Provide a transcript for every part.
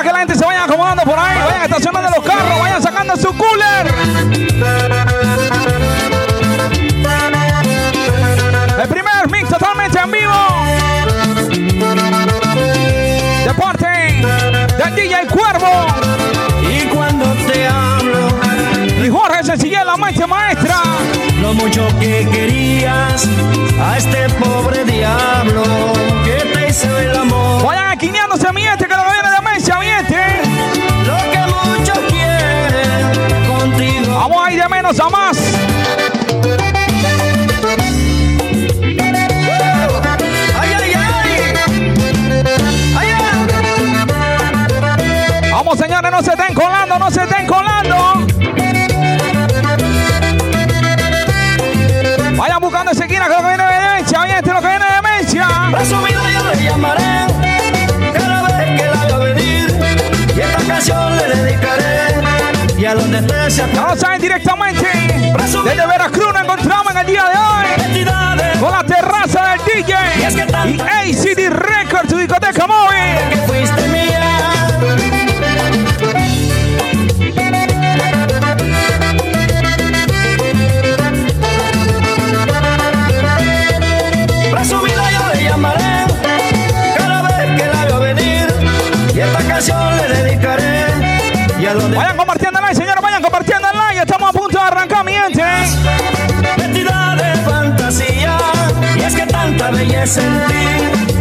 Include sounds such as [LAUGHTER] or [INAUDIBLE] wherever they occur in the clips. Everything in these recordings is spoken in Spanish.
a que la gente se vaya acomodando por ahí. Vayan estacionando los carros, vayan sacando su cooler. El primer mix totalmente en vivo. De parte del DJ Cuervo. Y cuando te hablo, Y Jorge Sencillez, la mente maestra. lo mucho que querías a este pobre diablo que te hizo el amor. Vayan esquineándose, mi gente, que lo A más. ¡Ay, ay, ay! Vamos, señores, no se estén colando, no se estén colando. Vayan buscando esa esquina que lo que viene de Mencia, mi gente, lo que viene de Mencia. Y a saben directamente. Desde Veracruz nos encontramos en el día de hoy. Con la terraza del DJ. Y ACD Records, tu discoteca móvil.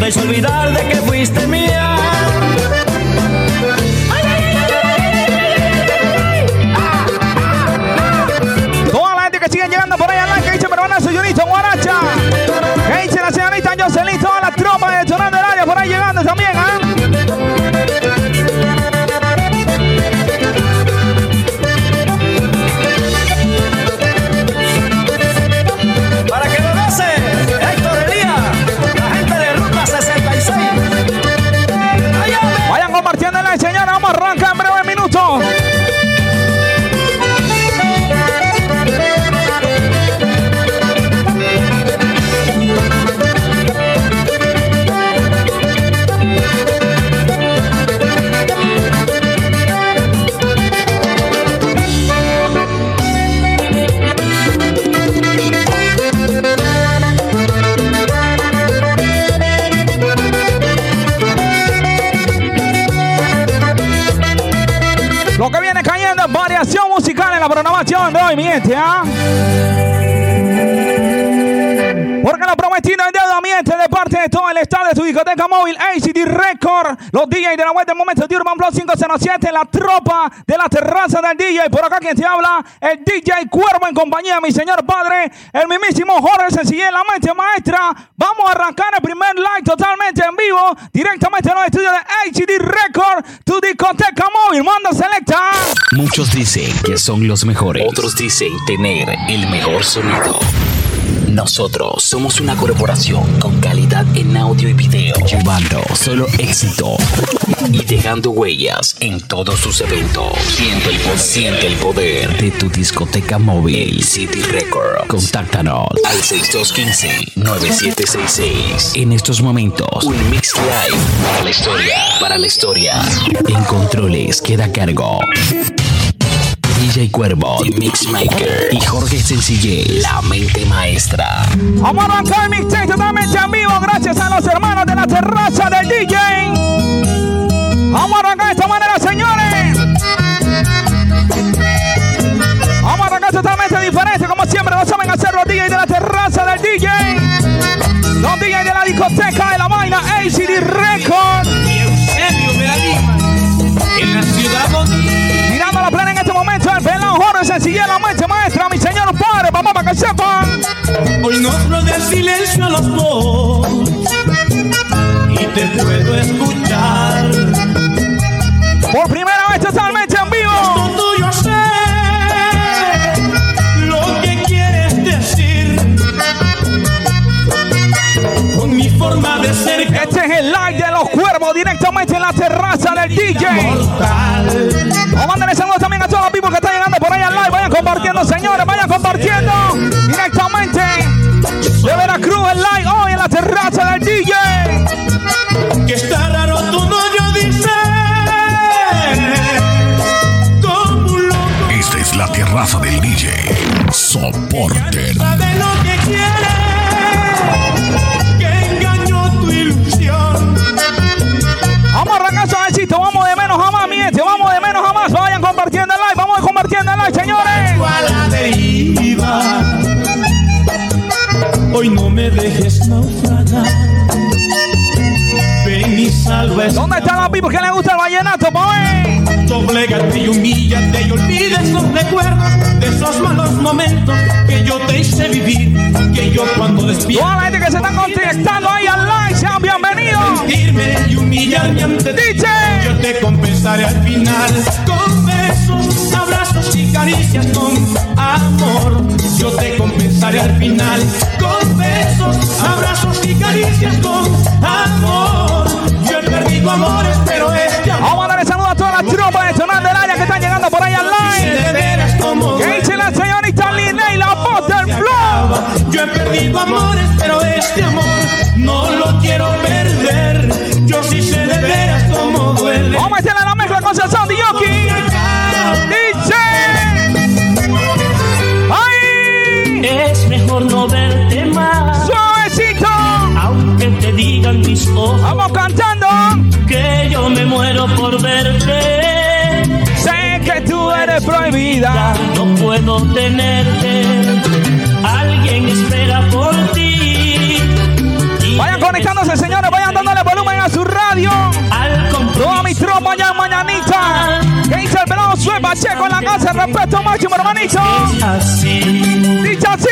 Hizo olvidar de que fuiste mía. Programación de hoy, mi gente, ¿ah? Porque lo todo el estado de tu discoteca móvil ACD Record. Los DJs de la web de momento de Urban Plus 507, la tropa de la terraza del DJ. Por acá quien te habla, el DJ Cuervo en compañía de mi señor padre, el mismísimo Jorge Sencillez, la mente maestra. Vamos a arrancar el primer live totalmente en vivo, directamente en los estudios de ACD Record, tu discoteca móvil. Manda selecta. Muchos dicen que son los mejores. Otros dicen tener el mejor sonido. Nosotros somos una corporación con calidad en audio y video, llevando solo éxito y dejando huellas en todos sus eventos. Siente el, po- siente el poder de tu discoteca móvil City Record. Contáctanos al 6215-9766. En estos momentos, un mix live para la historia. Para la historia. En controles queda cargo. DJ Cuervo, The Mixmaker y Jorge Sencillez, la mente maestra. Vamos a arrancar el mixtape totalmente en vivo gracias a los hermanos de la terraza del DJ. Vamos a arrancar de esta manera, señores. Vamos a arrancar totalmente diferente, como siempre lo saben hacer los DJs de la terraza del DJ. Los DJs de la discoteca de la vaina ACD Record. y Eusebio Lima en la ciudad bonita. El pelón Jorge Sencillez, la mente maestra, mi señor padre, papá, para que sepan. Hoy nos rodea el silencio a los dos y te puedo escuchar. Por primera vez totalmente en vivo. Tuyo sé lo que quieres decir. Con mi forma de ser Este es el live de los cuervos directamente en la terraza del DJ. mortal. Vamos saludos también a todos los people que compartiendo, señores, vayan compartiendo directamente de Veracruz el live hoy en la terraza del DJ. Hoy no me dejes naufragar. Ven y salva esta ¿Dónde están los pibos que les gusta el vallenato, boy? Doblégate y humíllate y olvides los recuerdos de esos malos momentos que yo te hice vivir. Que yo cuando despierto. Toda la gente que se está conectando ahí al live, sean bienvenidos. Mentirme y humillarme ante ti. Yo te compensaré al final con abrazos y caricias con amor. Yo te compensaré al final con besos, abrazos y caricias con amor. Yo he perdido amores, pero este amor Vamos a darle saludo a todas las tropas de Sonando del Área que están llegando por ahí como ¿Qué dice la señorita Linnea y la flow? Yo he perdido amores, pero este amor no lo quiero perder. Yo sí sé de veras cómo duele. Vamos a hacerle la mezcla con Sazón de Yoki. No verte más, ¡Suavecito! aunque te digan mis ojos Vamos cantando. que yo me muero por verte. Sé que tú eres prohibida. No puedo tenerte. Alguien espera por ti. Vayan conectándose, señores. Vayan dándole volumen a su radio. Al Toda mi tropa ya mañanita. Pacheco en la casa. Respeto máximo, hermanito. así. Dicho así.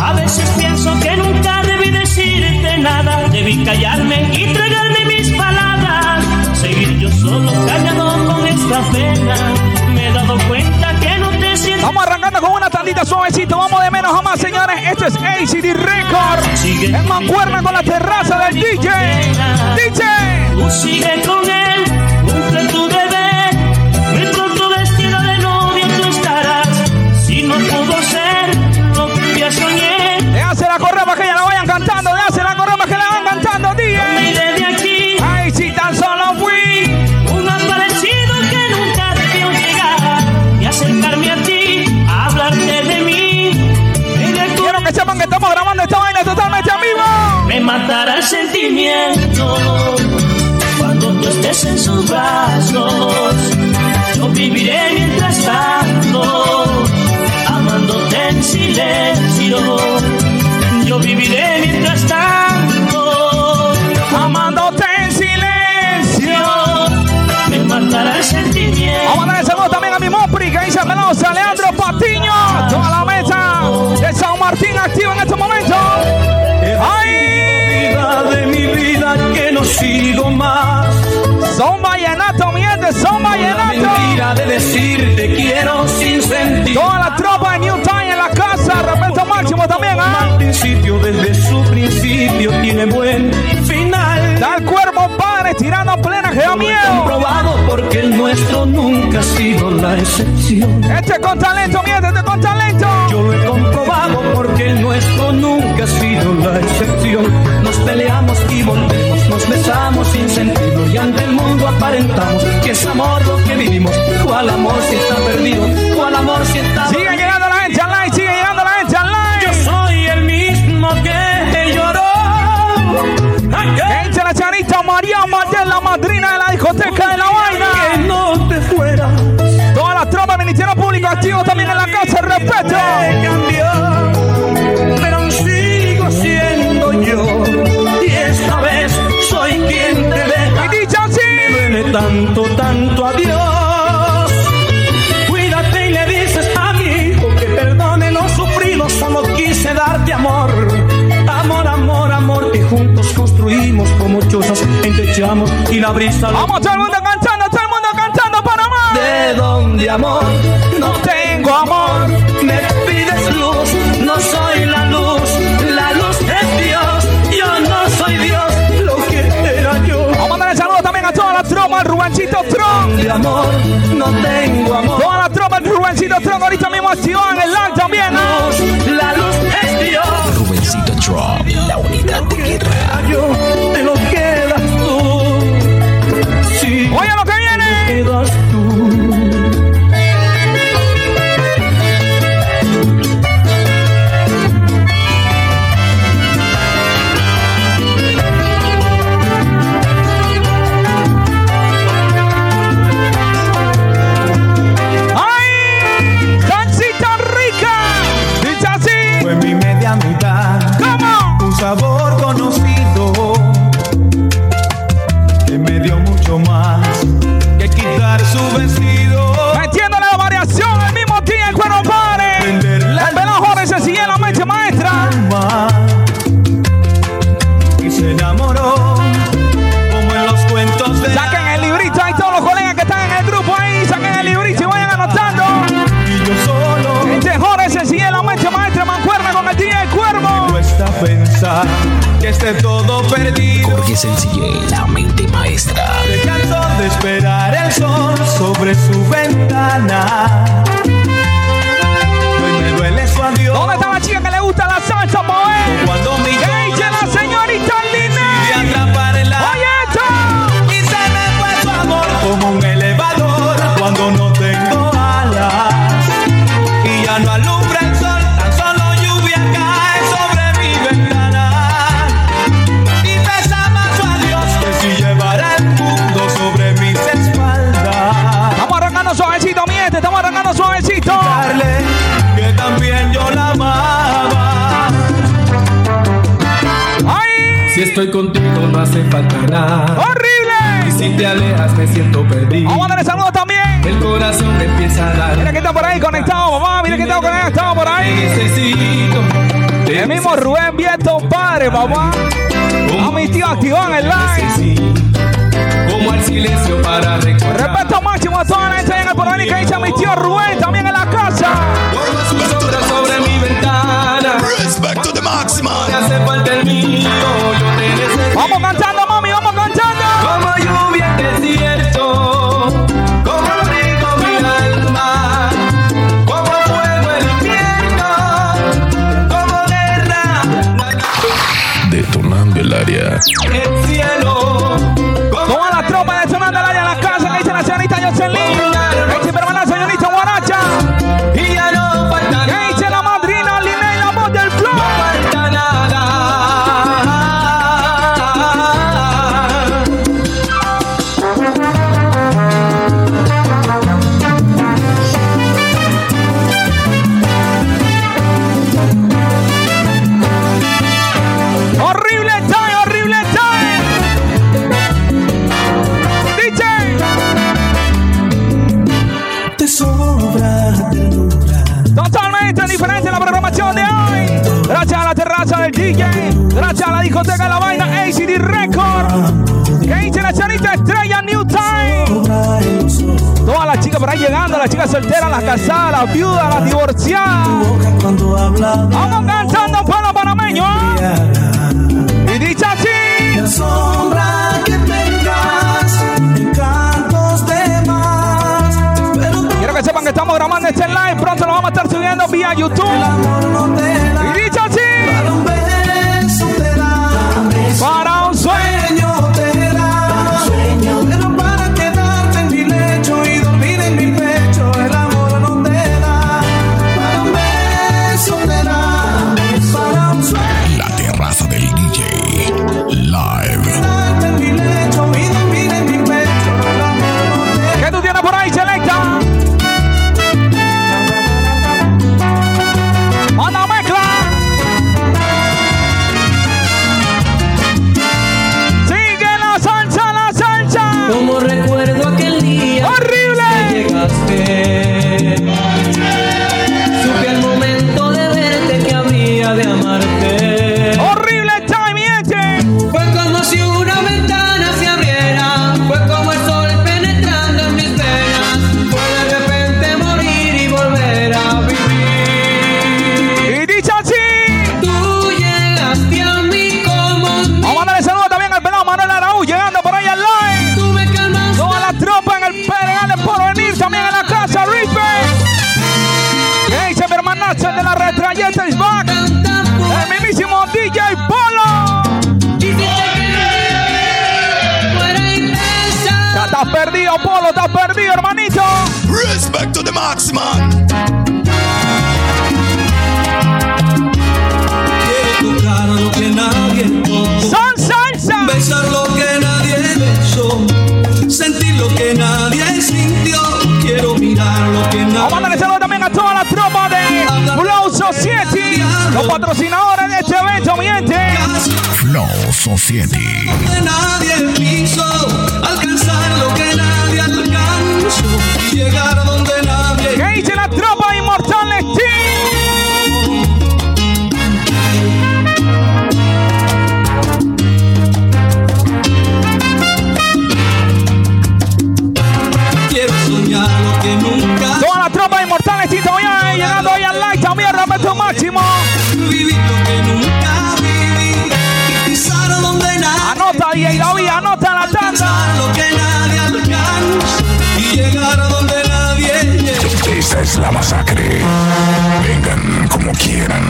A veces pienso que nunca debí decirte nada. Debí callarme y tragarme mis palabras. Seguir yo solo callado con esta pena. Me he dado cuenta que no te siento. Vamos arrancando con una tandita suavecito. Vamos de menos a más, señores. Esto es ACD Record. Sigue En mancuerna con la terraza del DJ. DJ. Tú sigue con él, cumple tu deber. De aquí. Ay, si tan solo fui. Un aparecido que nunca debió llegar y acercarme a ti, a hablarte de mí. Me, recu- Quiero que sepan que estamos grabando esta vaina totalmente en vivo. me matará el sentimiento cuando tú estés en sus brazos. Yo viviré mientras tanto, amándote en silencio. Yo viviré mientras tanto, Amándote en silencio. me matará el sentimiento. Vamos a darle saludos también a mi Mopri, que dice Melosa, Leandro Patiño. Toda la mesa de San Martín activo en este momento. ¡Ay! de mi vida que no sigo más. Son vallenato, mi gente, son vallenato. mentira de decirte quiero sin sentir. Toda la tropa de New Time en la casa, máximo también, ¿ah? Al principio, desde su principio, tiene buen final. Da el cuerpo, padre, tirando plena, que da Lo he miedo. comprobado porque el nuestro nunca ha sido la excepción. Este es con talento, mi gente, este es con talento. Yo lo he comprobado porque el nuestro nunca ha sido la excepción. Nos peleamos y volvemos, nos besamos sin sentido y ante el mundo aparentamos que es amor lo que vivimos. ¿Cuál la brisa. Vamos todo el mundo cantando, todo el mundo cantando para más. De donde amor no tengo amor, me pides luz, no soy la luz, la luz es Dios, yo no soy Dios, lo que era yo. Vamos a darle saludos también a toda la tropa, el Rubencito Tron. De amor no tengo amor. Toda la tropa, el Rubencito Tron, ahorita mismo en el live también. ¿no? luz, la luz es Dios. Rubencito Drop, la unidad de guerra. Yo la mente maestra. Dejando de esperar el sol sobre su ventana. Estoy contigo no hace falta nada. Y ¡Horrible! si te alejas me siento perdido. Vamos a darle saludos también. El corazón me empieza a dar. Mira que está por ahí conectado, mamá. Mira que está conectado por ahí. necesito. Te El mismo Rubén Vieto, padre, papá. A mi tío activó en el live. necesito. Como al silencio para recordar. Respeto máximo a toda la gente en el porvenir que dice a mi tío Rubén también en la casa. Sobre mi ventana. Respect to the maximum. Me hace falta el mío. Yo te necesito. Vamos discoteca la vaina ACD Record. Que dice la señorita Estrella New Time. Todas las chicas por ahí llegando, las chicas solteras, las casadas, las viudas, las divorciadas. Vamos cantando para panameño. ¿eh? Y dice así. Me asombra que tengas encantos de más. Pero tu Quiero que sepan que estamos grabando este live. Pronto lo vamos a estar subiendo vía YouTube. Perdido, Polo, estás perdido, hermanito. Respect to the maximum. Quiero tocar lo que nadie tocó. Son salsa. Besar lo que nadie besó, sentir lo que nadie sintió. Quiero mirar lo que Vamos a darle nadie saludo también a toda la tropa de Flow Society, los patrocinadores de este evento, mi gente. Flow Society. que nadie quiso, alcanzar lo que llegar donde nadie. ¿Qué dice la tropa inmortal Quiero soñar lo que nunca. Toda la tropa inmortal Steam también llegando hoy al like, también rompe máximo. Vivir lo que nunca viví. Y pisar donde nadie. Anota, y David, anota. Es la masacre. Vengan como quieran.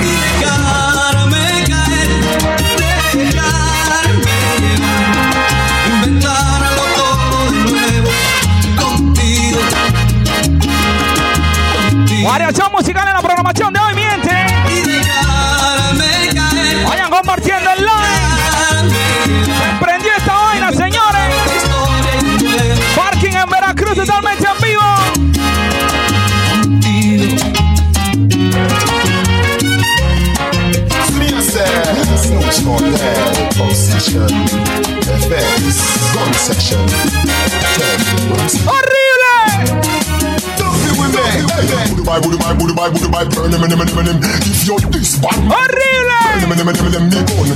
Snooch for that possession. Effects, gun section. ¡Horrible! Dubai, Dubai, Dubai, Dubai, burn them, them, them, them. If you're this bad, burn ¡Horrible! them, them, them, them, me gun.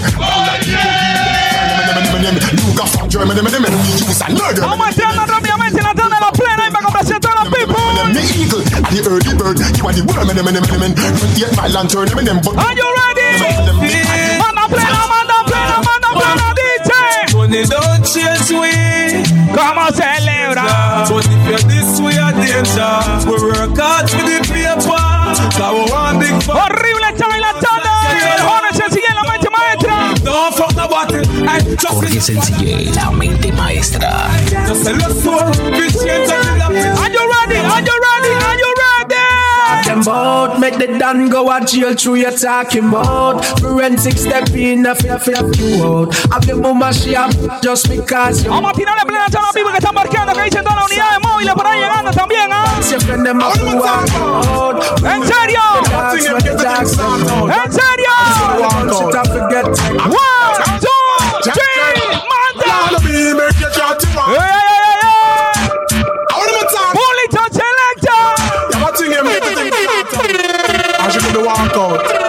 You got from Germany, them, them, them, me use and murder. Vamos entrando rápidamente en la tanda de los plenos y para complacer a todos los people. Me eagle, and the early bird. You are the worm, them, them, them, them. Yet my lantern, them, them, but Are you ready? Manda plena, manda plena, manda plena, DJ. Money don't chase we. ¿Cómo celebra? But if you're this way, a danger. We work hard for the paper. Cause we want big fun. Horrible está en la tanda. El joven se sigue en la mente maestra. Don't fuck about it. I just Jorge Sencillé, la mente maestra. Just a little soul. Bitch, can't take it up. Are you ready? Are you ready? Are you ready? Talking about. Make the Dan go a jail through you talking about. Forensic step in, a fear, fear, you out. Have the mama she have just because you. Vamos a tirarle plena a todos los people que están marcando, que dicen todas las unidades móviles por ahí llegando también, ¿ah? Siempre them have to walk out. ¿En serio? Dogs, when the dogs come out. ¿En serio? Shit, I forget. One, two, three, manda. ¡Eh, eh, eh, eh! DJ.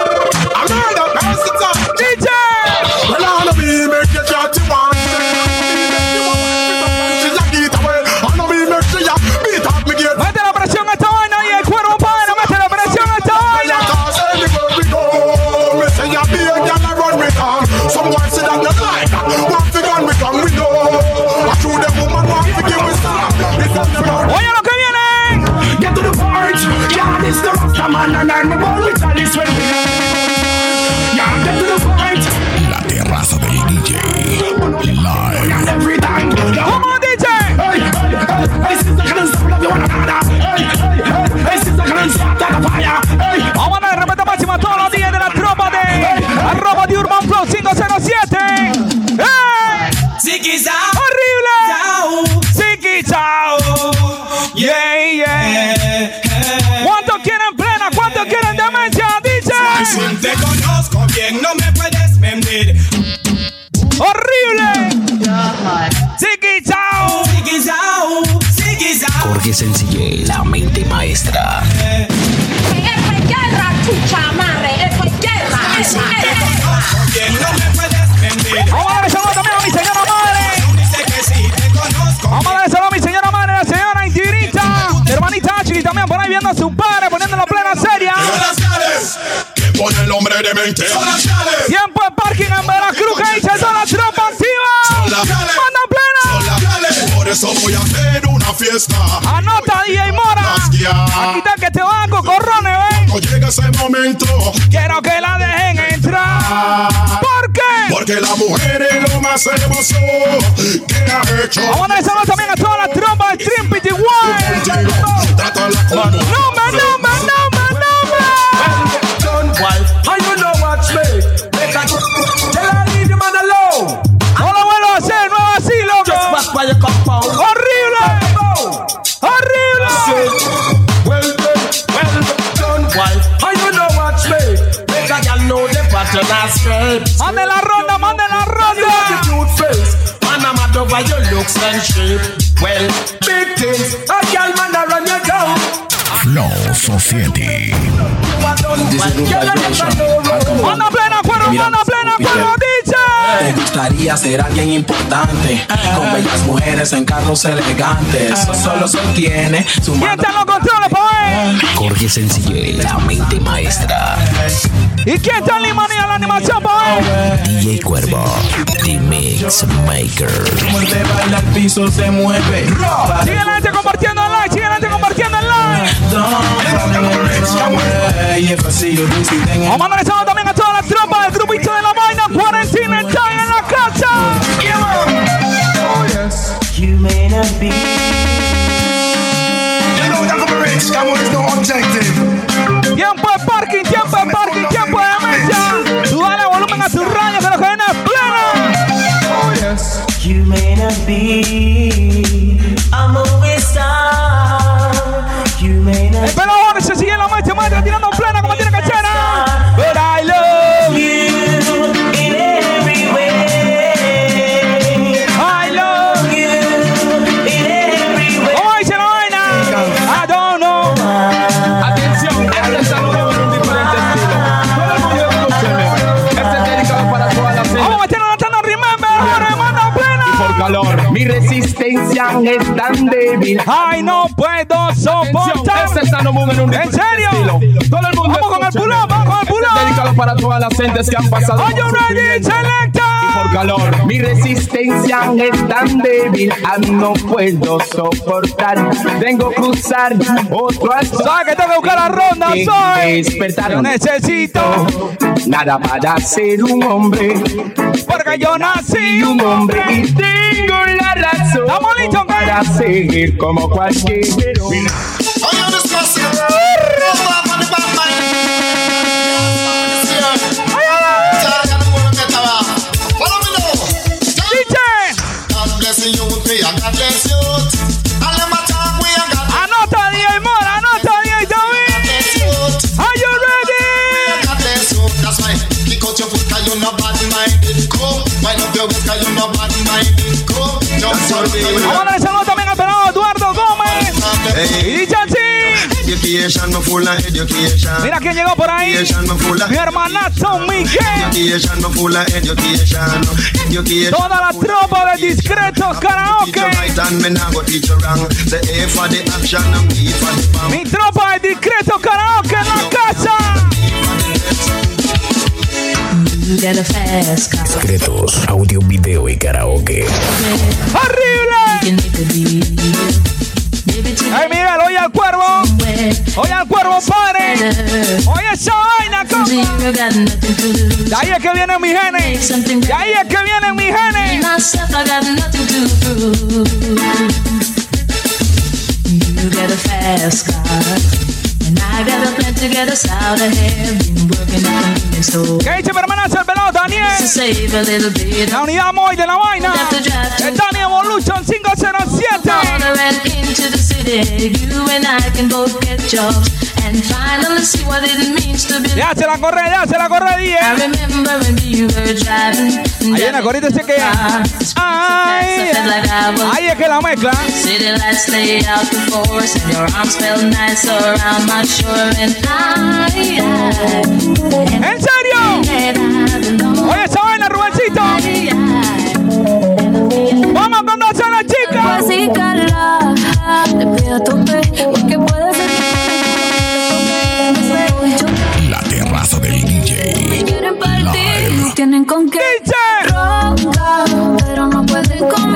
Pone el hombre de mente. Tiempo de parking en Veracruz que dice toda la tropa activa. Manda plena. Por eso voy a hacer una fiesta. Anota DJ Mora. Aquí está que te van cocorrones, ven. No llega ese momento. Quiero que la dejen entrar. ¿Por qué? Porque la mujer es lo más hermoso que ha hecho. Vamos a darle saludos también a toda la tropa de Stream Trátala como by your compound. Horrible. Horrible. Well done, well done, wife. And you know watch me. Make a girl know the pattern and scrape. Mande la ronda, mande la You ronda. have the cute face. And I'm mad over your looks and shape. Well, big things. A girl man a know road. Manda plena, cuero, manda plena, cuero, DJ. Te gustaría ser alguien importante, con bellas mujeres en carros elegantes. Solo sostiene su ¿Quién está en los controles, pa' ver? Jorge Sencillez, la mente maestra. ¿Y quién está en Limanía la animación, pa' ver? DJ Cuervo, The Mix Maker. Como el te baila el piso se mueve. Sigue la gente compartiendo el like, sigue la Vamos a mandar el saludo también a toda la tropa del grupito de la vaina. Cuarentena está en la casa. You may not be. Tiempo de parking, tiempo de parking, tiempo de mesa. Tú dale volumen a tu radio que lo que viene pleno. You may not be a movie star. Ahora se sigue la marcha, maestra, tirando calor. Mi resistencia es tan débil. Ay, no puedo soportar. este un ¿En serio? estilo. Todo el mundo Vamos con el pull-up, vamos con el Este es dedicado para todas las gentes que han pasado Are you ready, selecta? y por calor. Mi resistencia es tan débil, ah, no puedo soportar. Tengo que cruzar otro asunto. ¿Sabes que tengo que buscar la ronda? Soy. despertar Yo necesito. nada para ser un hombre. Porque yo nací un hombre y tengo la razón ¿Estamos listos, Kai? para seguir como cualquier Anota, Mora, anota, David. Are you ready? Vamos a dar saludo también al pelado Eduardo Gómez. Y dice así. Education, me full of education. Mira quién llegó por ahí. Education, me full of Mi hermanazo Miguel. Education, me full of education. Education. Toda la tropa de discretos Teach you karaoke. right and me nah go teach you wrong. The A for the action and B for the bomb. Mi tropa de discretos karaoke en la casa. Secretos, audio, video y karaoke. ¡Horrible! Ay, Miguel, oye al cuervo. Oye al cuervo, padre. Oye esa vaina, compa. De ahí es que vienen mis genes. De ahí es que vienen mis genes. You get a fast car. ¿Qué dice mi hermanazo el pelado Daniel? La unidad móvil de la vaina. El Daniel Evolution 507. Corner and finally. Ya se la corre, ya se la corre, I día. remember when we were driving. Ahí en la corita dice que. Ay, ahí es que la mezcla. ¿En serio? Oye esa vaina, Rubencito. Vamos con dos a la chica. La terraza del DJ. quieren partir, tienen con qué. Ronca, pero no pueden con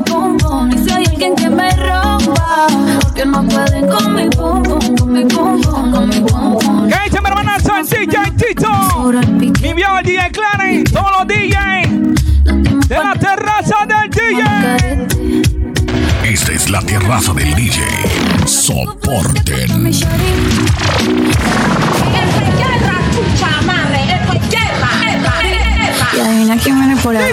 mi pum. Y si hay alguien que me rompa, porque no pueden con mi pum pum, con mi pum pum, con mi pum pum. ¿Qué dice mi hermanazo el DJ Tito? Mi DJ Clarence. Todos los DJs de la terraza del DJ. Esta es la terraza del DJ. Soporten. Y adivina quién viene por ahí.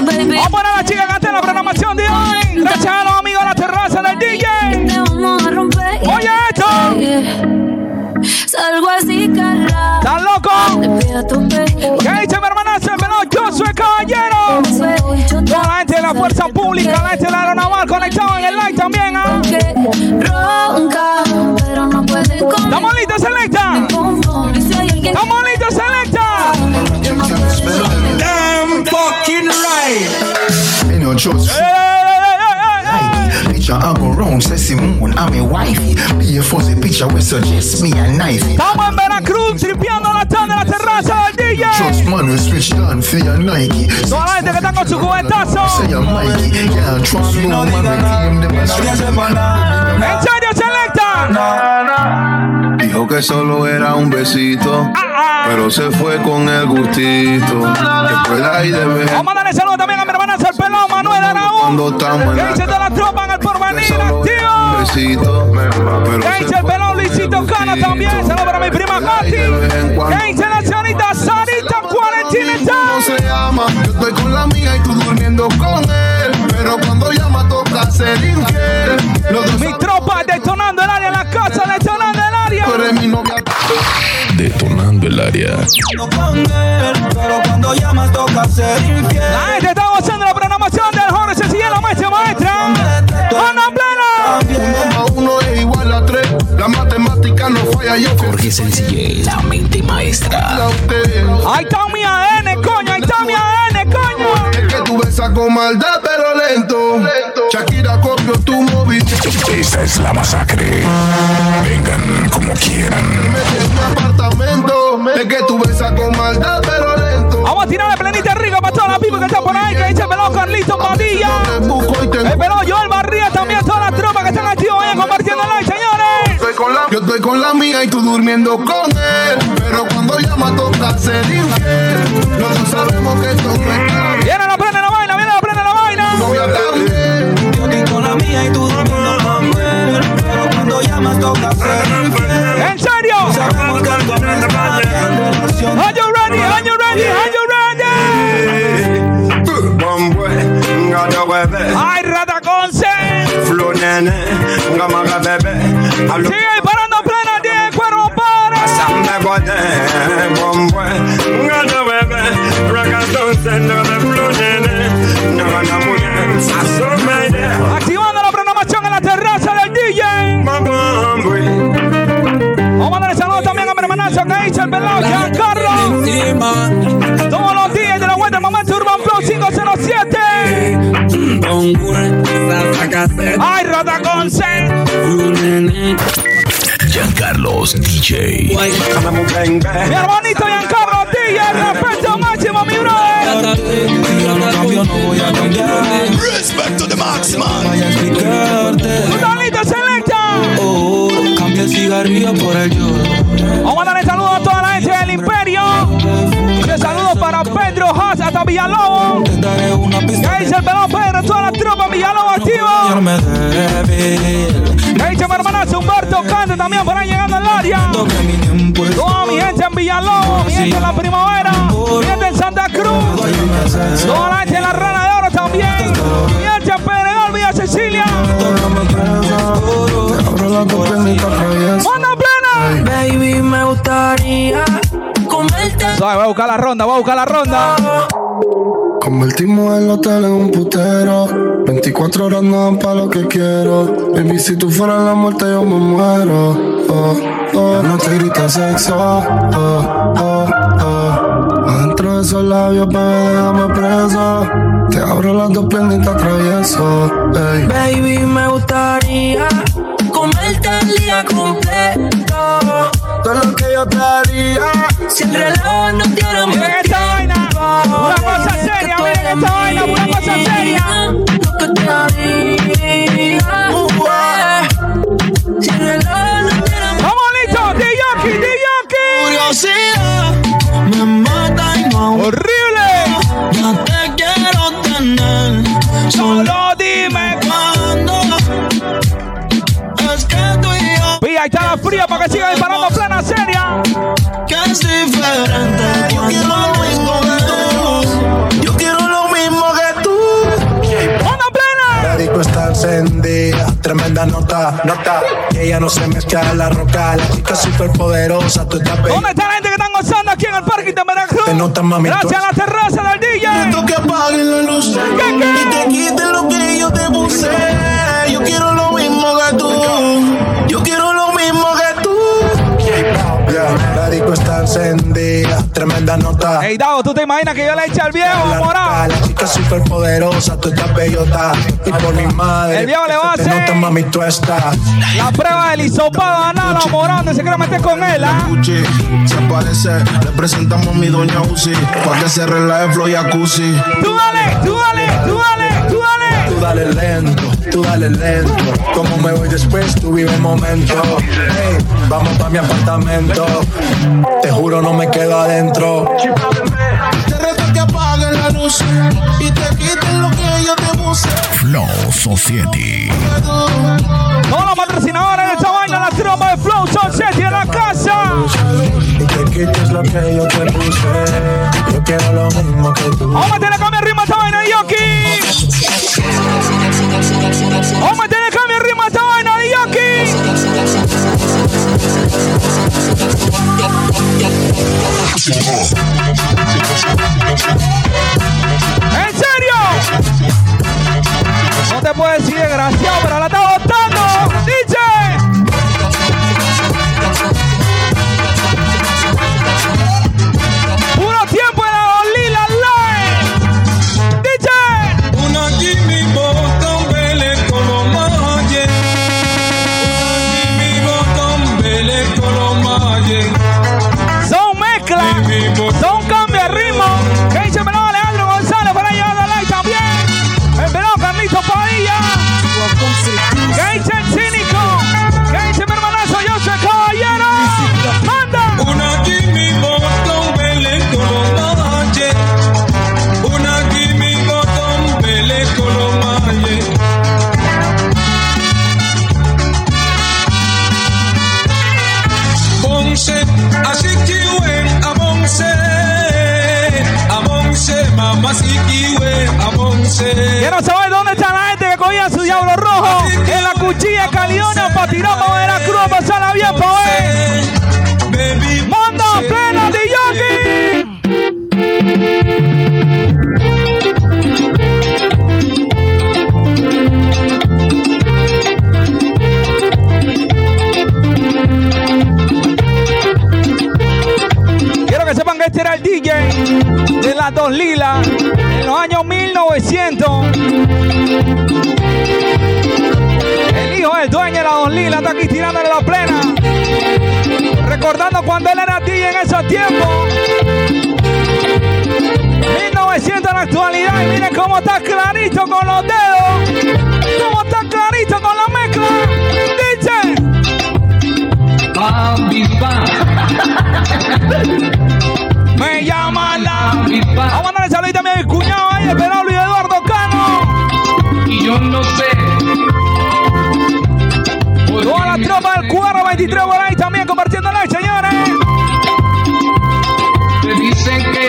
Vamos a poner a la chica que está en la programación de hoy. Gracias a los amigos de la terraza del DJ. Oye esto. Salgo así, Carla. ¿Estás loco? ¿Qué dice mi el pelado? Yo soy caballero. Toda la gente de la fuerza pública, la gente de la aeronaval conectado en el live también. ¿ah? Ronca, pero no pueden con ¿Estamos listos, Selecta? Damn fucking right. Me trust. Picture I go round, say Simone, I'm a wifey. Be a fuzzy picture we suggest me a knife. Come on, la tana, la terraza, DJ. Trust man we switch down for your Nike. So I like the to go and that's all. Say your Mikey, yeah, trust me, man, my team, the best. Enjoy the selector. Dijo que solo era un besito, pero se fue con el gustito. Después de ahí de ver Vamos a darle saludo también a mi hermana el pelón Manuel Araújo. cuando estamos en la dice de la tropa en el porvenir, un tío. besito, pero se dice el pelón Luisito Cana también. Saludos para mi prima Katy. Que dice la señorita Sarita no Cuarentina se llama. Yo estoy con la mía y tú durmiendo con él. Pero cuando llama toca ser infiel. Mi tropa detonando el área en la casa, detonando Detonando el área. Pero cuando llamas toca ser infiel. La gente está haciendo la programación del Jorge Cecilia, la maestra maestra. ¡Ana plena! Uno más uno es igual a tres. La matemática no falla. Yo Jorge Sencillé, la mente maestra. Ahí está mi AN, coño, ahí está mi AN, coño. Es que tú besas con maldad, pero lento. Shakira copió tu movimiento. Esta es la masacre. Vengan como quieran. en mi apartamento. Es que tú besas con maldad, pero lento. Vamos a tirar la planita rica para toda la pipa que está por ahí, que dice el pelón Carlito Padilla. El pelón Joel Barría, también todas las tropas que están activos ahí compartiendo like, señores. Yo estoy con la mía y tú durmiendo con él. Pero cuando llama toca ser infiel. Los dos sabemos que esto no es. Viene la plena la vaina, viene la plena la vaina. Mía y tú durmiendo con él. Pero cuando llamas toca ser infiel. ¿En serio? Sabemos que algo no es relación. Are you ready? Are you ready? Are you ready? Bombue, ngada bebé. Ay, rata conce. Flow nene, ngamaga bebé. Alo Sigue parando plena, tiene cuero para. Sambe bode, bombue, ngada bebé. Reggaeton sendo de flow nene. Mujer, Vamos a darle saludos también a mi hermanazo que dice el pelón Giancarlo. Todos los días de la vuelta, momento Urban Flow 507. Ay, rata conce. Giancarlos DJ. Mi hermanito Giancarlo DJ, respeto máximo, mi brother. Yo no cambio, no voy a cambiar. Respect to the max, man. Selecta. Cambia el cigarrillo por el lloro. Vamos a darle saludos a toda la gente del Imperio. Un saludo para Pedro Haas hasta Villalobos. Que dice el pelón Pedro, toda la tropa Villalobos activa. Que dice mi hermanazo Humberto Cante también por ahí llegando al área. Toda mi gente en Villalobos, mi gente en la primavera, mi gente en Santa Cruz, toda la gente en la Rana de Oro también, en Pedregal, Villa Cecilia. ¡Manda plena! Baby, me gustaría comerte. Voy a buscar la ronda, voy a buscar la ronda. Convertimos el hotel en un putero. 24 horas no dan pa' lo que quiero. Baby, si tú fueras la muerte, yo me muero. Oh, oh. No te grites sexo. Oh, oh, oh. Adentro de esos labios, bebé, déjame preso. Te abro las dos piernas y te atravieso. Ey. Baby, me gustaría comerte el día completo. Todo lo que yo te haría. Si el reloj no tiene Miren esta vaina, una cosa seria, miren esta vaina, una cosa seria. Lo que te haría. Si el reloj no tiene Vamos listos, Diyoki, Diyoki. Curiosidad me mata y no Horrible. Solo dime Cuando es que tú y yo Pilla, ahí está la fría para que siga disparando plena seria. que es diferente. Yo quiero lo mismo que tú. Yo quiero lo mismo que tú. ¡Manda plena! La disco está encendida, tremenda nota, nota. Que ella no se mezcla en la roca, la chica súper poderosa, tú estás ¿Dónde está la gente que están gozando aquí en el parking de Veracruz? Te notas, mami, Gracias a la terraza del Siento que apaguen la luz y te quiten lo que yo te puse. Yo quiero lo tú. Yeah, la disco está encendida, tremenda nota. Ey, Dago, ¿tú te imaginas que yo le eche al viejo morado? La chica super poderosa, tú estás bellota. Y por mi madre. El viejo le va a hacer- nota, mami, tú estás. La prueba del hisopado anal a morado, donde se quiere meter con él, ¿ah? Gucci, se parece, le presentamos a mi doña Uzi, pa' que se relaje flow jacuzzi. Tú dale, tú dale, tú dale, tú dale. Tú dale lento, tú dale lento. Como me voy después, tú vive el momento. Hey, vamos pa' mi apartamento. Te juro, no me quedo adentro. Te reto que apagues la luz y te quiten lo que yo te puse. Flow Society. Todos los patrocinadores de esta vaina, la tropa de Flow Society en la casa. Y te quites lo que yo te puse. Yo quiero lo mismo que tú. Vamos a meterle cambio ritmo a esta vaina, Yoki. Vamos a meterle cambio ritmo a esta vaina, Yoki. ¿En serio? No te puedo decir desgraciado, pero la está botando. DJ. El DJ de las dos lilas en los años 1900. El hijo del dueño de las dos lilas está aquí tirándole la plena. Recordando cuando él era DJ en esos tiempos. 1900 en la actualidad. Y miren cómo está clarito con los dedos. Cómo está clarito con la mezcla. DJ. [LAUGHS] Me llama la. Vamos a mandarle saludito también a mi cuñado ahí, Penablo y Eduardo Cano. Y yo no sé. Toda la tropa del cuadro 23 por ahí también compartiéndola, señores. Te dicen que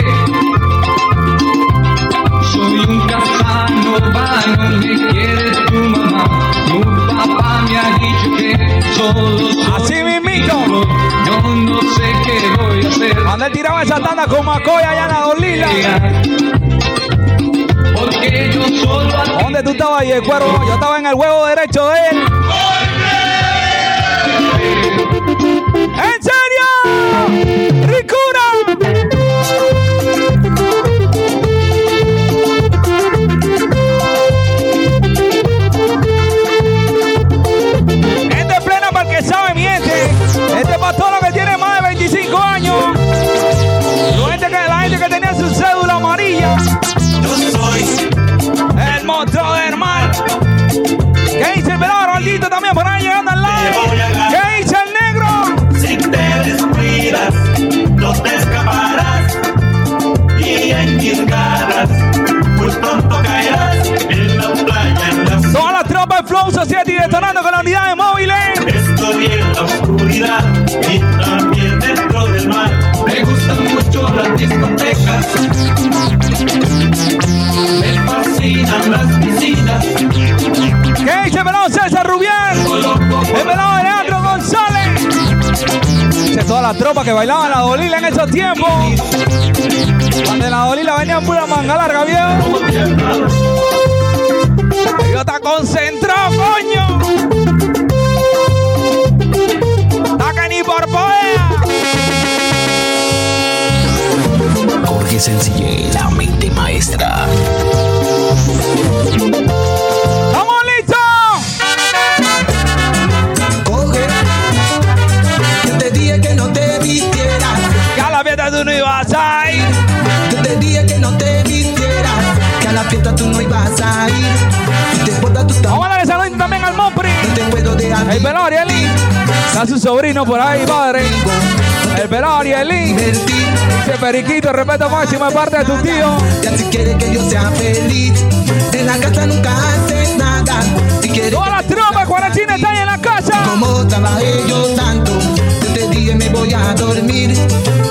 soy un casanova, no me quiere tu mamá. Tu papá me ha dicho que solo soy Así mismito. Yo no sé qué. Cuando él tiraba esa tanda con Macoya allá en la Dolila. ¿Dónde tú estabas ahí, el cuervo? Yo estaba en el huevo derecho de él. Flow Society detonando con la unidad de móviles. Estoy en la oscuridad y también dentro del mar. Me gustan mucho las discotecas. Me fascinan las piscinas. ¿Qué dice el pelado César Rubián? El pelado Alejandro González. Dice toda la tropa que bailaba la dolila en esos tiempos. Cuando en la dolila venían pura manga larga, viejo. Yo está concentrado, Poder. Jorge Sencille, la mente maestra. ¡Vamos listos! Coge, yo te dije que no te vistieras. Que a la fiesta tú no ibas a ir. Yo te dije que no te vistieras. Que a la fiesta tú no ibas a ir. Y te botas tu Vamos a darle saludos puedo dejar. El Arielín. Está su sobrino por ahí, padre. El pelón Arielín. Dice Periquito, respeto máximo de parte de tu tío. Ya si quieres que yo sea feliz. En la casa nunca haces nada. Si quieres Toda la tropa cuarentena está ahí en la casa. como trabajé yo tanto, yo te dije me voy a dormir.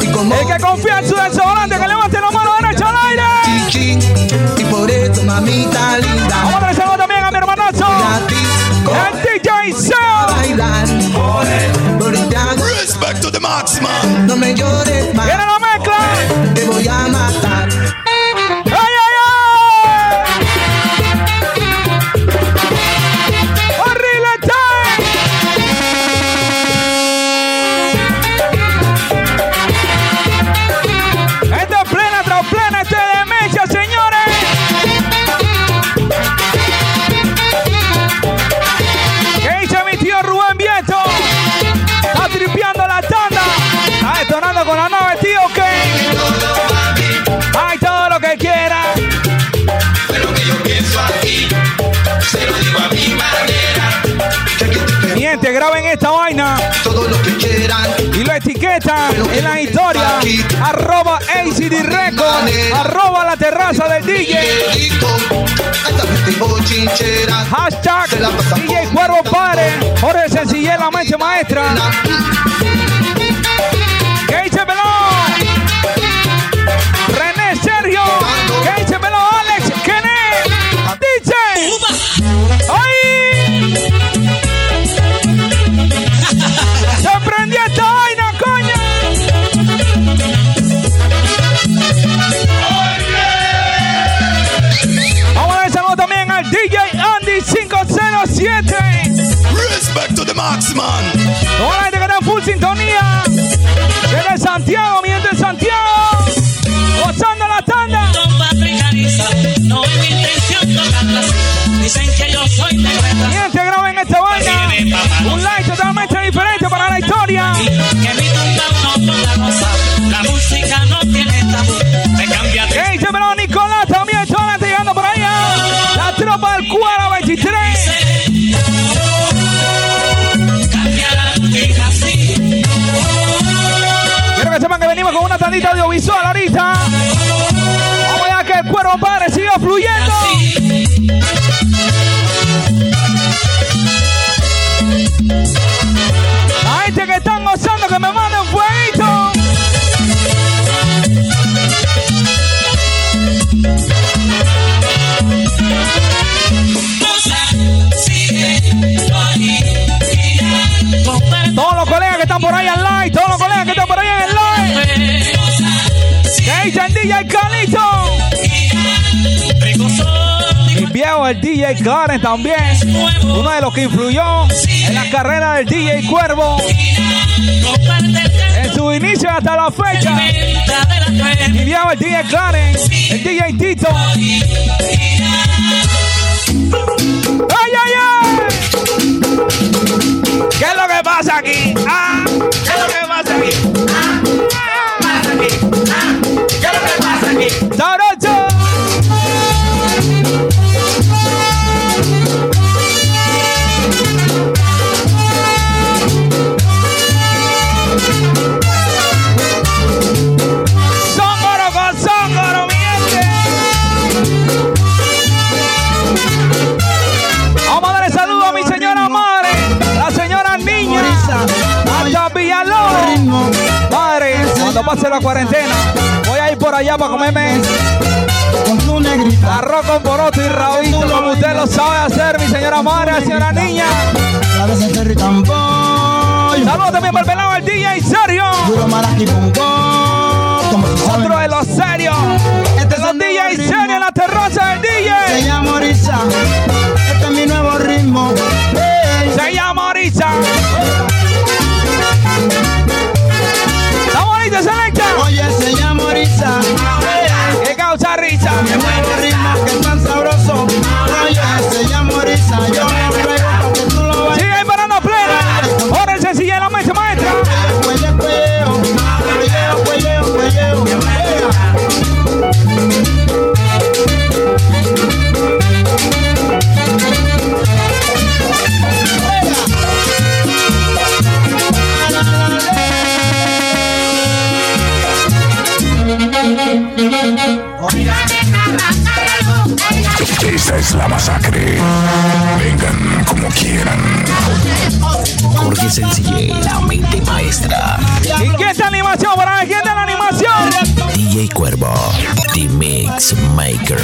Y como El que confía en su desodorante, que levante la mano derecha al aire. y por eso mamita linda. Vamos a también a mi hermanazo. El DJ Seo. bailar. Respect to the maximum. No me llores más. Viene la mezcla. Te voy a matar. Graben esta vaina Todo lo que quieran. y lo etiquetan en la historia. Arroba ACD Record. Arroba la terraza del DJ. Hashtag DJ Cuervo Padre. Jorge Sencillez, la mente maestra. Respect to the maximum. Toda la gente que está en full sintonía. Desde Santiago. Tandita audiovisual ahorita. Vamos a que el cuervo padre siga fluyendo. El DJ Karen también. Uno de los que influyó en la carrera del DJ Cuervo. En su inicio hasta la fecha. Viejo, el DJ Karen. El DJ Tito. La cuarentena, voy a ir por allá para comerme arroz con poroto y rabito, como usted lo sabe hacer, mi señora madre, señora niña. Saludos también para el pelado al DJ Serio. Otro de los serios. Esta es la masacre. Vengan como quieran. Jorge Sencille, la mente maestra. ¿Y quién está animación? ¿Para quién está la animación? DJ Cuervo, The Mix Maker.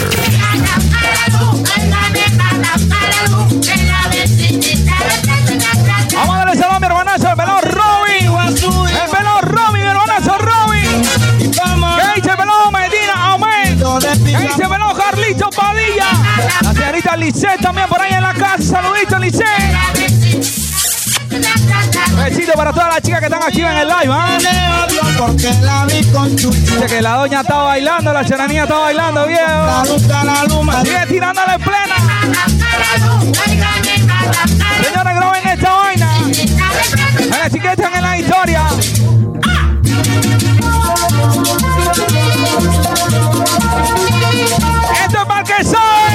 Señorita Lisset también por ahí en la casa. Saludito, Lisset. Besito para todas las chicas que están aquí en el live, ¿ah? Chuchu. Dice que la doña está bailando, la charanía está bailando, viejo. Sigue tirándole plena. Señores, graben esta vaina. Para que están en la historia. Esto es para que soy.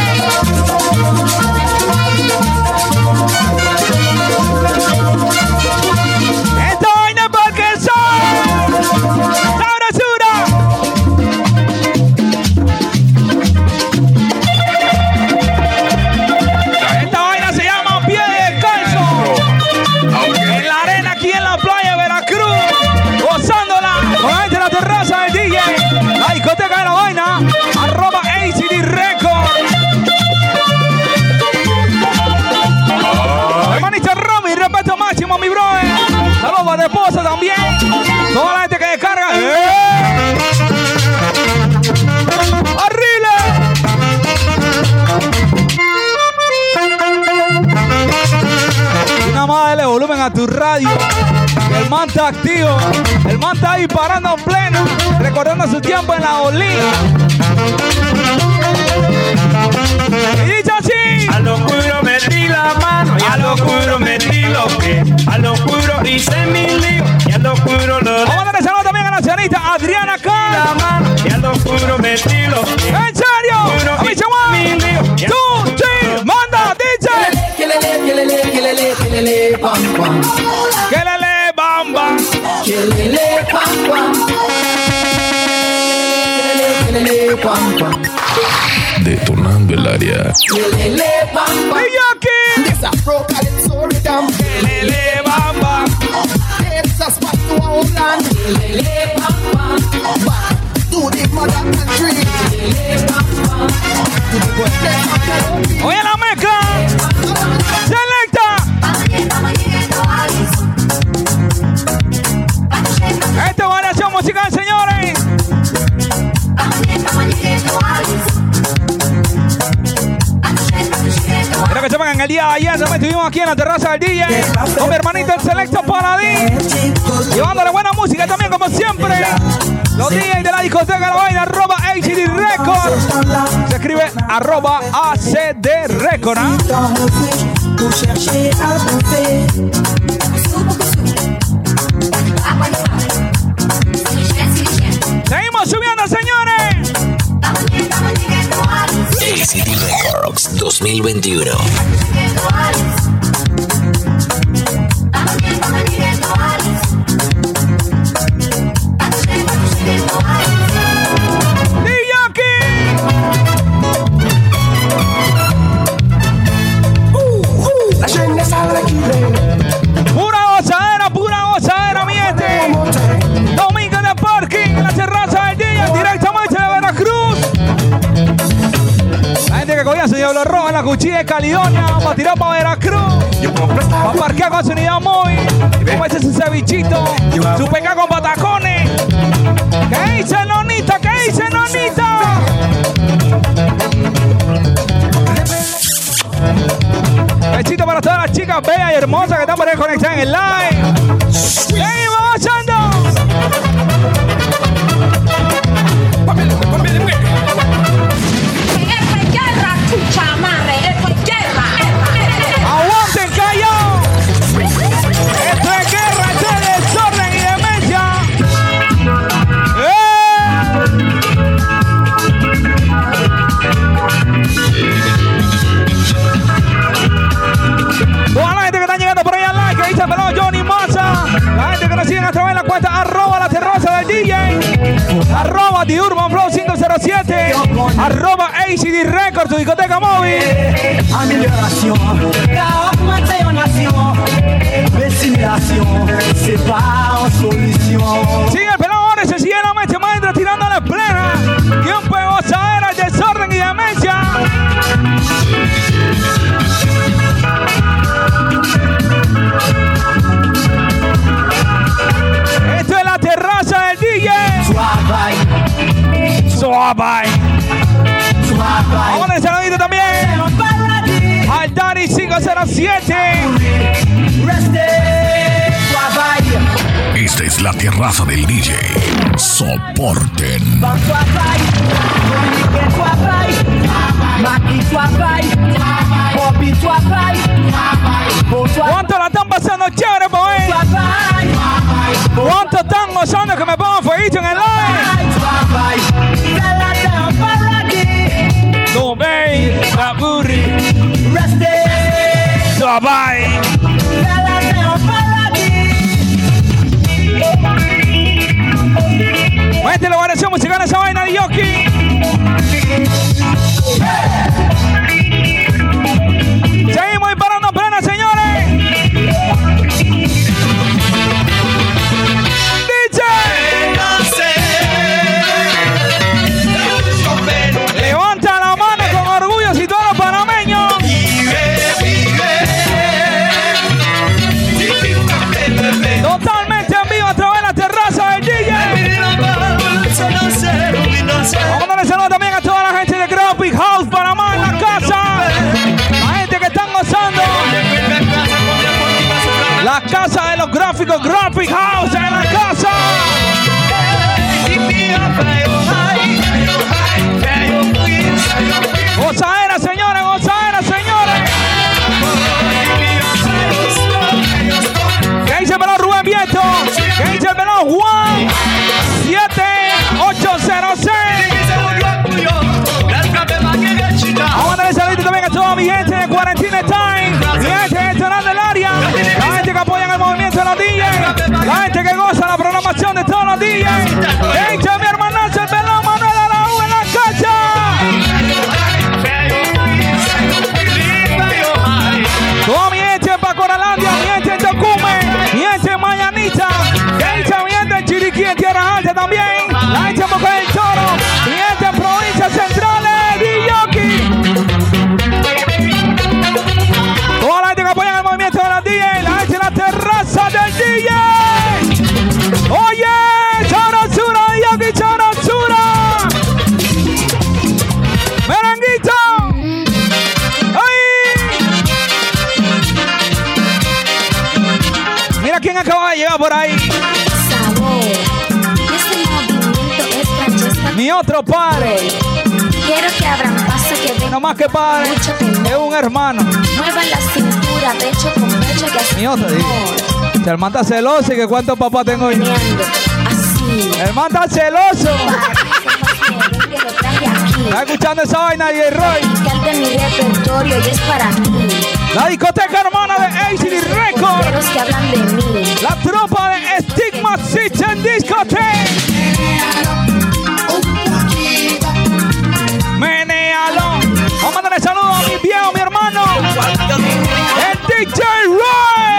Toda la gente que descarga. ¡Eh! Y nada más dale volumen a tu radio. El man está activo. El man está ahí parando en pleno. Recordando su tiempo en la olía. Y dice así. A lo oscuro metí la mano y a lo oscuro metí los pies. A lo oscuro hice mi lío y a lo oscuro lo Vamos a darle saludo también a la señorita Adriana mano y a lo oscuro metí los pies. ¿En serio? A mi chaval. Tú, sí, manda, dice. Que le le, que le le, que le le, que le le, pam pam. Que le le, bamba. Que le le, pam pam. Que le le, que le le, pam pam. Detonando el área. Que le le, pam pam. Ayer también estuvimos aquí en la terraza del DJ con mi hermanito el Selecto Paladín. Llevándole buena música también, como siempre. Los DJs de la discoteca la vaina, arroba HD Record. Se escribe arroba ACD Record. ¿ah? ACD Records 2021. Cuchilla de Caledonia para tirar para Veracruz. Para parquear con su unidad móvil. Como ese es su cevichito, su peca con patacones. ¿Qué dice Nonita? ¿Qué dice Nonita? Besito para todas las chicas bellas y hermosas que están por ahí conectadas en el live. The Urban Flow 507, arroba ACD Records, tu discoteca móvil. A mi oración, Sigue Suave. Vamos a saludito también. Al Dari 507. Esta es la terraza del DJ. Soporten. ¿Cuánto la están pasando chévere, boy? ¿Cuánto están gozando que me pongan fueguito en el live? Dubai, Kaburi, Dubai. Métele variación musical a esa vaina de Yoki. Gráficos Graphic House en la casa. Programación de todos por ahí. Mi otro padre. Quiero que abran paso que den No más que padre. Es un hermano. muevan la cintura, pecho con pecho que así Mi otro. Está celoso y que cuántos papás tengo así. Está celoso. Está escuchando esa vaina de Roy. Cante mi repertorio y es para. La discoteca hermana de ACD Records. Los que hablan de mí. La tropa de Stigma System Discotheque. Menealo. Vamos a darle saludos a mi viejo, mi hermano. El DJ Roy.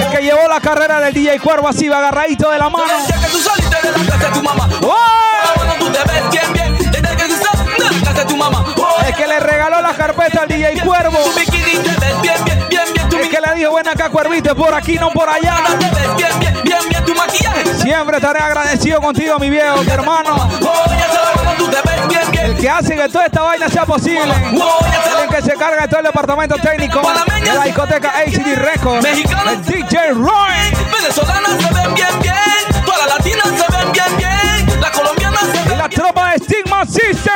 El que llevó la carrera del DJ Cuervo así, va agarradito de la mano. que tú saliste de la casa de tu mamá. ¡Oh! Bueno, tú te ves bien, bien. El que le regaló la carpeta al DJ Cuervo. El que le dijo, ven acá, Cuervito, por aquí, no por allá. Siempre estaré agradecido contigo, mi viejo, mi hermano. Oh. El que hace que toda esta vaina sea posible. El que se carga de todo el departamento técnico de la discoteca ACD Records. El DJ Roy. Venezolanas se ven bien, bien. Todas las latinas se ven se Y de Stigma System.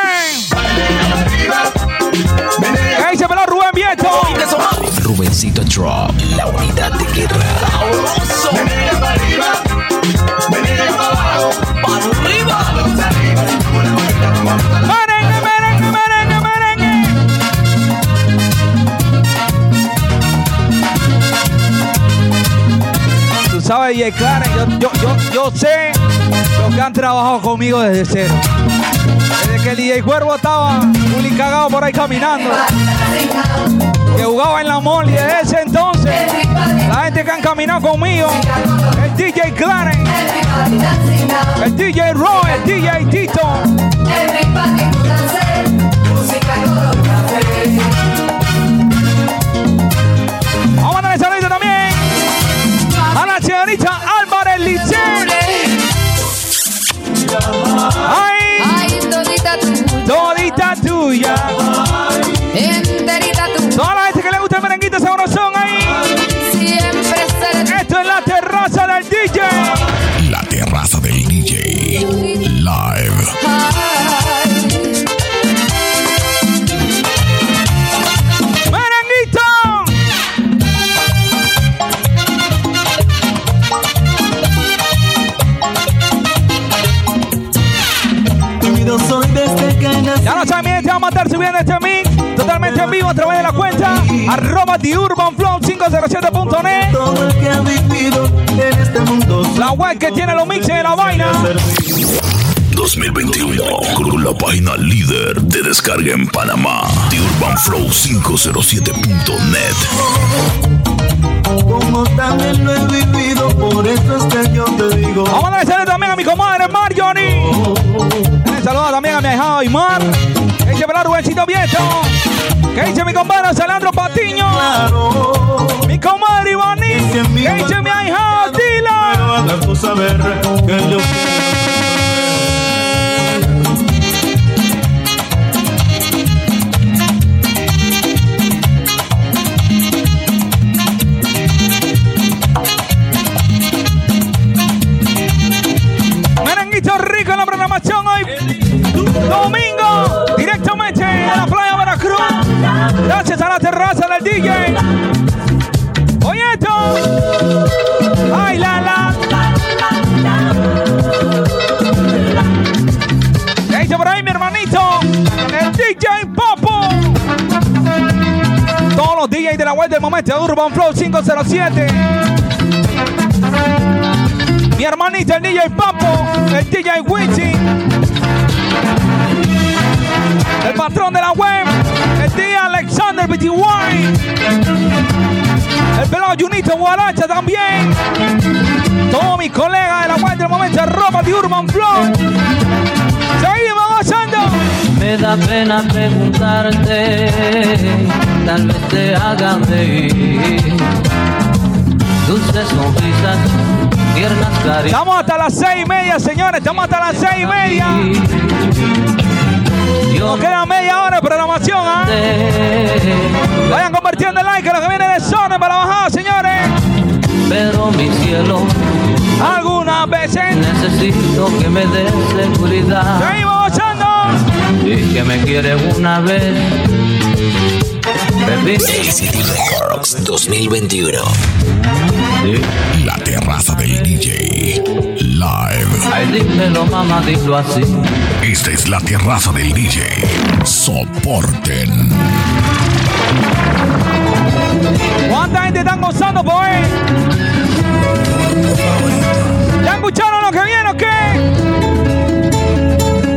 ¿Qué dice pelón Rubén Vieto? Rubencito Drop, la unidad de guerra. Merengue, merengue, merengue, merengue. Tú sabes, Clarence, yo, yo, yo, yo sé los que han trabajado conmigo desde cero. Desde que el DJ Cuervo estaba muy cagado por ahí caminando. Que jugaba en la mall y de ese entonces, la gente que han caminado conmigo, el DJ Clarence, el DJ Roy, el DJ Tito. Sabrosón ahí. Siempre seré Esto es la terraza del DJ. La terraza del DJ. Live. ¡Merenguito! Ya lo saben, mi gente, vamos a estar subiendo este mix totalmente en vivo a través de la cuenta arroba theurbanflow507.net Todo el que ha vivido en este mundo. La web que tiene los mixes de la vaina 2021 con la página líder de descarga en Panamá, The Urban Flow 507.net. Como también lo he vivido, por eso es que yo te digo. Vamos a darle saludo también a mi comadre Marjorie Un saludo también a mi ahijado Aymar Rubensito Vieto Que dice mi compadre Salandro Patiño Mi comadre Ivani. Que dice mi ahijado Dila saber que yo Merenguito rico en la programación hoy Gracias a la terraza del DJ Oye esto Ay la la. ¿Qué por ahí mi hermanito? El DJ Popo. Todos los DJs de la web del momento de Urban Flow 507 mi hermanito, el DJ Papo, el DJ Wichi, el patrón de la web, el DJ Alexander BTY, el pelado Junito Guaracha también, todos mis colegas de la web del momento, ropa de Urban Flow. Seguimos gozando. Me da pena preguntarte, tal vez te haga reír. Dulces sonrisas, tiernas caricias. Estamos hasta las seis y media, señores. Estamos hasta las seis y media. Nos queda media hora de programación, ¿ah? Vayan convirtiendo el like a los que vienen de zona para la bajada, señores. Pero mi cielo, Algunas veces necesito que me des seguridad. seguimos gozando. Y que me quieres una vez. ACD Records 2021. La terraza del DJ. Live. Ay, dímelo, mamá, dilo así. Esta es la terraza del DJ. Soporten. ¿Cuánta gente están gozando por ahí? ¿Ya escucharon lo que viene o qué?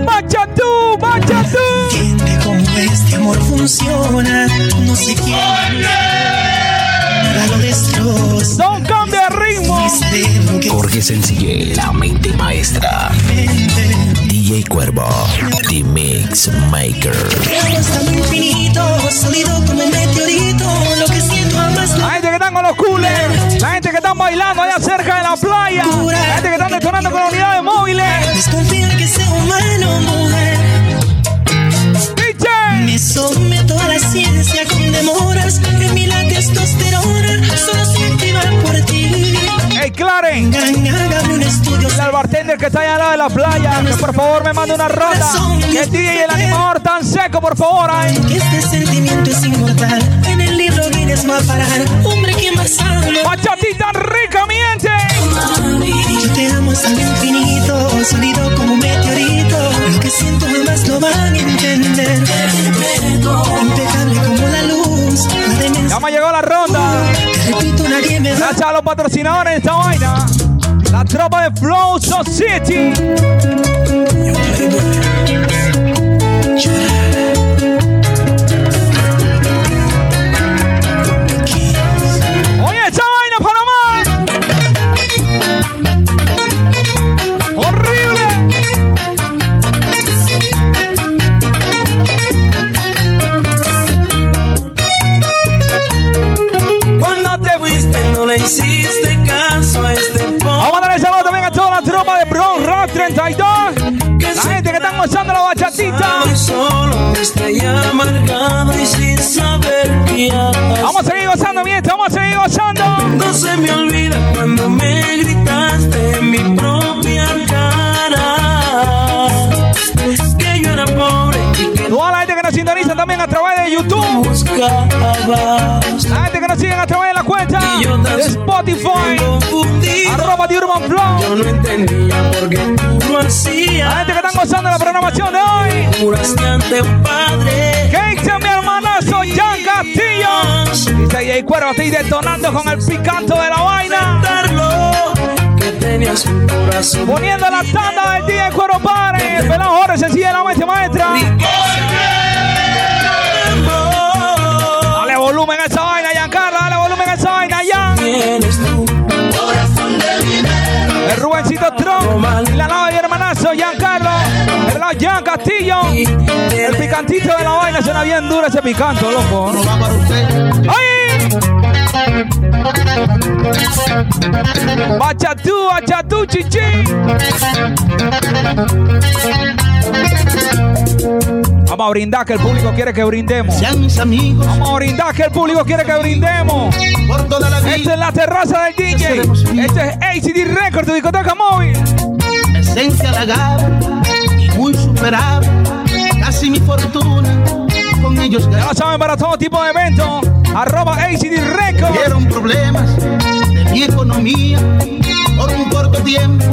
¡Bacha tú! ¡Bacha tú! Entiende cómo este amor funciona. No sé quién. Nada lo destroza. Jorge Sencille, la mente maestra. DJ Cuervo, The Mix Maker. La gente que están con los coolers, la gente que están bailando allá cerca de la playa, la gente que están detonando con móviles. Que sea humano, mujer. Me someto a la ciencia con demoras. En mi la testosterona solo se activa por ti. Hey, Claren, Hágame un estudio. el bartender que está allá al lado de la playa, que por favor me mande una ronda. Que el DJ y el animador tan seco, por favor, ay. Que este sentimiento es inmortal. En el libro Guinness va a parar. Hombre que más amo. Bachatita rica, mi gente. Yo te amo hasta el infinito, sólido como un meteorito. Lo que siento jamás lo van a entender. Impecable como la luz, la demencia. Ya me llegó la ronda. Te repito, nadie me da. Gracias a los patrocinadores de esta vaina. La tropa de Flow Society. 32. La gente que está gozando la bachatita. Vamos a seguir gozando, mientras vamos a seguir gozando. No se me olvida cuando me gritaste en mi propia cara que yo era pobre Toda la gente que nos sintoniza también a través de YouTube. La gente que nos sigue a través de la cuenta de Spotify. De Urban Flow. Yo no entendía por qué tú lo hacías. La gente que están gozando la programación de hoy. Juraste ante un padre. Dice mi hermanazo Jan Castillo. Dice y Cuervo, estoy detonando con el picanto de la vaina. que tenías un corazón. Poniendo la tanda del día de Cuero Padre. El pelado Jorge sencillamente maestra. Dale Y la lava mi hermanazo, Giancarlo. El lado Jan Castillo. El picantito de la vaina suena bien duro ese picanto, loco. ¡Ay! Bachatú, bachatú, chichi. Vamos a brindar que el público quiere que brindemos. Sean mis amigos. Vamos a brindar que el público quiere que brindemos. Por toda la vida. Esta es la terraza del DJ. Este es ACD Record, tu discoteca móvil. Esencia halagada y muy superada. Casi mi fortuna con ellos Ya lo saben, para todo tipo de eventos. Arroba ACD Record. Tuvieron problemas de mi economía. Por un corto tiempo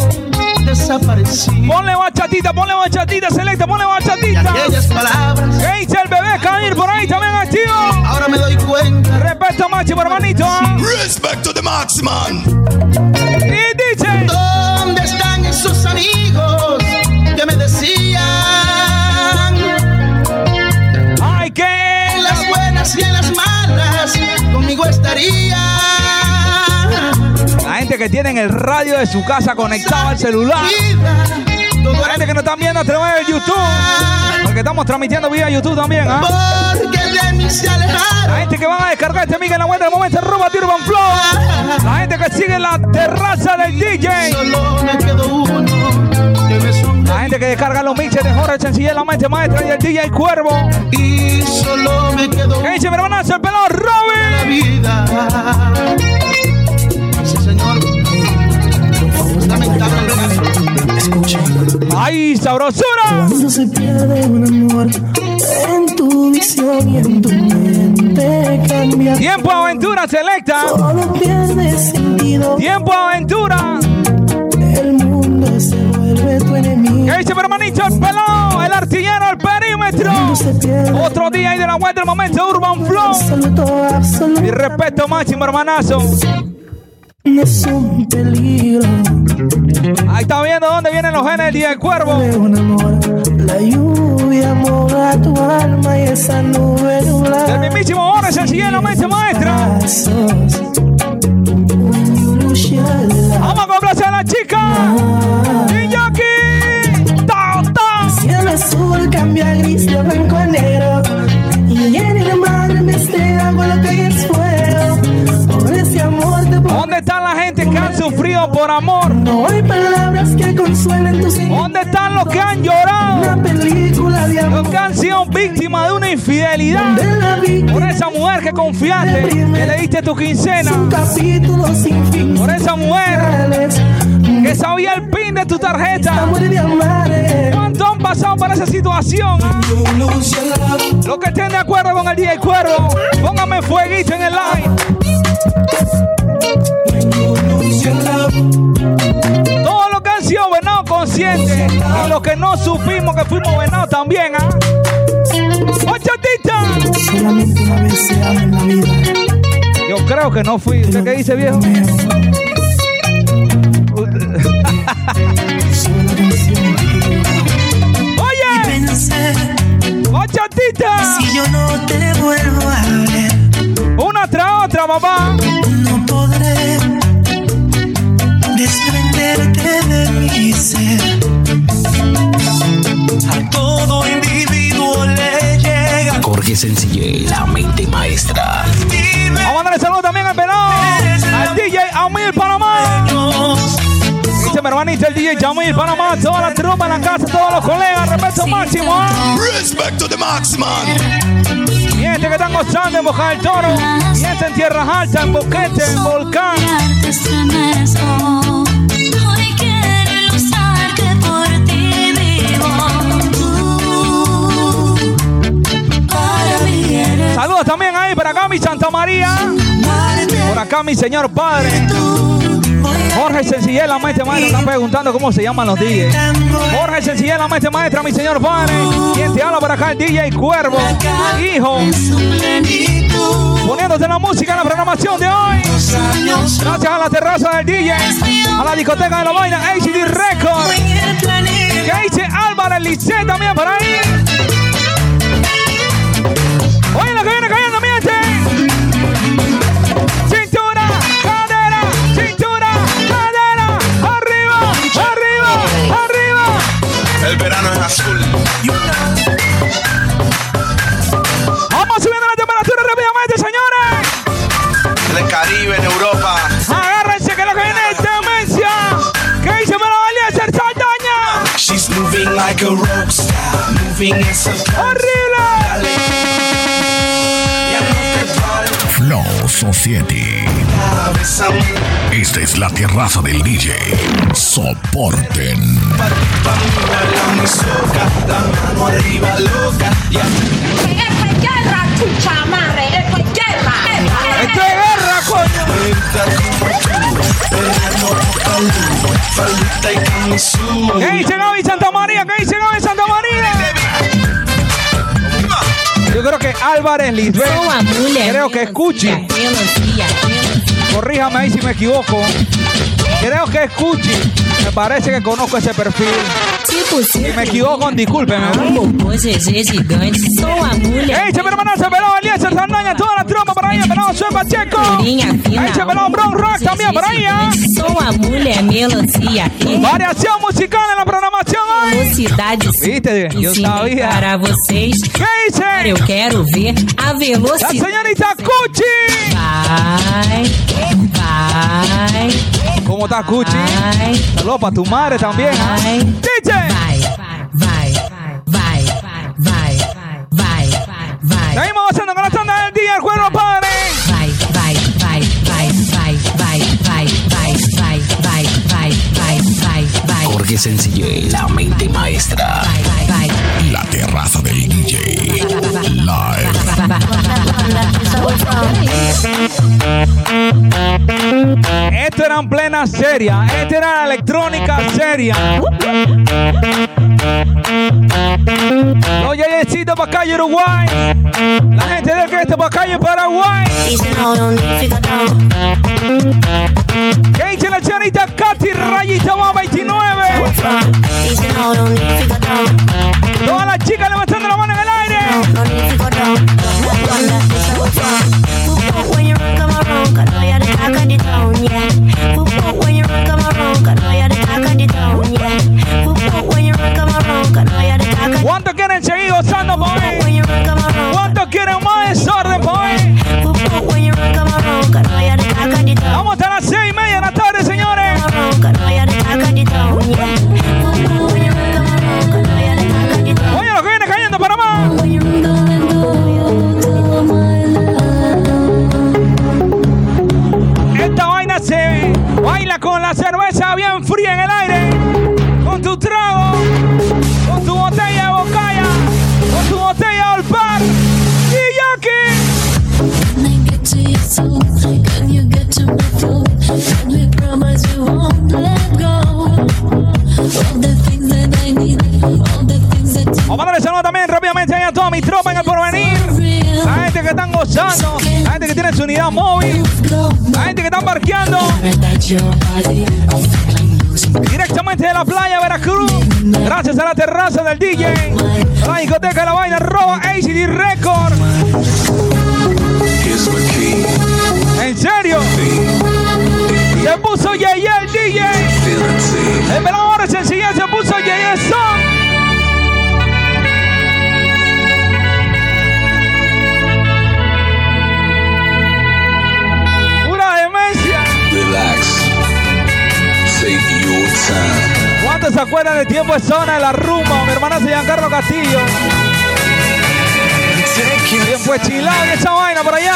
desaparecí. Ponle bachatita, ponle bachatita, selecta, ponle bachatita. Aquellas palabras. ¿Qué dice el bebé Camil por ahí también activo? Ahora me doy cuenta. Respeto máximo, hermanito. Respect to the Maxman. Y dice. ¿Dónde están esos amigos que me decían? Ay, que en las buenas y en las malas conmigo estarían. Que tiene el radio de su casa conectado al celular. La gente que nos están viendo a través de YouTube. Porque estamos transmitiendo vía YouTube también, ¿ah? Alejaron. La gente que van a descargar este mic en la web del momento, arroba de Urban Flow. La gente que sigue en la terraza del DJ. La gente que descarga los mixes de Jorge Sencilla, la mente maestra y el DJ Cuervo. Y solo me quedó ¿Qué dice mi hermanazo, el pelado la Robin? Escuchen. ¡Ay, sabrosura! Cuando se pierde un amor en tu visión y en tu mente cambia. Tiempo aventura selecta. Todo pierde sentido. Tiempo aventura. El mundo se vuelve tu enemigo. ¿Qué dice mi hermanito, el pelado? El artillero, el perímetro. Otro día ahí de la web del momento, Urban Flow. Absoluto, absoluto. Y respeto máximo, hermanazo. Es un peligro. Ahí está viendo dónde vienen los genes día del cuervo. de un amor. La lluvia moja tu alma y esa nube nublada. Del mismísimo Jorge Sencilla, la mente maestra. Vamos a complacer a la chica. Y aquí. ¡Ta, ta! Cielo azul cambia a gris de blanco a negro. Y en el mar me estrella con lo que es fuego. ¿Dónde están la gente que han sufrido por amor? No hay palabras que consuelen tus ¿Dónde están los que han llorado? Una película de amor. Los que han sido víctimas de una infidelidad. Por esa mujer que confiaste, que le diste tu quincena. Por esa mujer que sabía el pin de tu tarjeta. ¿Cuánto han pasado por esa situación? ah? Los que estén de acuerdo con el día del cuervo, póngame fueguito en el live. Todos los que han sido venados conscientes y los que no supimos que fuimos venados también, ¿ah? ¡Ochatita! Solamente una vez se ama en la vida. Yo creo que no fui. ¿Usted qué dice, viejo? Oye, pensé Bachatita. Si yo no te vuelvo a ver, Una tras otra, papá. no podré desprenderte de mi ser. A todo individuo le llega. Jorge Sencillé, la mente maestra. Vamos a mandarle saludos también al pelado. Al DJ Amil Panamá. Dice mi hermanito el DJ Jamil Panamá. Toda la tropa en la casa, todos los colegas. Respeto máximo. ¿ah? Respect to the max, man. Y este que están gozando en Boca del Toro. Y este en Tierras Altas, en Boquete, en Volcán. Saludos también ahí para acá, mi Santa María. Por acá, mi señor padre. Jorge Sencillez, la maestra maestra. Están preguntando cómo se llaman los DJs. Jorge Sencillez, la maestra maestra, mi señor padre. Quien te habla por acá, el DJ Cuervo. Hijo. Poniéndote la música en la programación de hoy. Gracias a la terraza del DJ. A la discoteca de la vaina, HD Record. Que Álvarez Licet también por ahí. Oye, lo que viene cayendo, mi gente. Cintura, cadera, cintura, cadera. Arriba, arriba, arriba. El verano es azul. Vamos subiendo la temperatura rápidamente, señores. En el Caribe, en Europa. Agárrense que lo que viene es demencia. ¿Qué dice me la valía hacer Saldaña? She's moving like a rock star, moving in ¡Horrible! Society. Esta es la terraza del DJ. Soporten. ¡Esto es guerra, coño! ¿Qué dice Gaby Santa María? ¿Qué dice Gaby Santa María? Yo creo que Álvarez Lisbeth. Creo que es Cuchi. Corríjame ahí si me equivoco. Creo que es Cuchi. Me parece que conozco ese perfil. Se possível. me equivoco, discúlpeme. Popô, GG gigante, sou ¿ah? a mulher. Ei, meu irmão, Chapelão, Elias Sardanha, toda a trama por aí, Pelão, Sou Pacheco. Ei, Chapelão, Brown Rock também por aí, Sou a mulher melancia. Variação musical na programação hoje. Velocidade. Viste, eu sabia. Para vocês. Que isso? Eu quero ver a velocidade. A está Cuti. Vai, vai. Como está Cuti? Vai. Para tu madre también. ¿eh? DJ. Seguimos haciendo con la tanda del día el juego, padre. Jorge Sencillez, la mente maestra. La terraza del DJ. Live. Esto era en plena seria. Esto era la electrónica seria. Los yayecitos para calle Uruguay. La gente del que para calle Paraguay. ¿Qué dice la señorita Katy Rayita más 29? Todas las chicas levantando la mano en el aire. when you run, come around, when you run, come around, when you run, come around, you're ¿Cuánto quieren seguir gozando, boy? ¿Cuánto quieren más desorden, boy? La cerveza bien fría en el aire. Con tu trago, con tu botella de bocaya, con tu botella de olpar. Y aquí. Su unidad móvil, la gente que están parqueando. Directamente de la playa Veracruz. Gracias a la terraza del DJ. La discoteca de la vaina arroba ACD Record. ¿En serio? Se puso Yeye el DJ. El velador sencilla se puso Yeye Son. ¿Cuántos se acuerdan de tiempo de zona de la rumba? Mi hermana se llama Carlos Castillo. Tiempo de chilado y esa vaina por allá.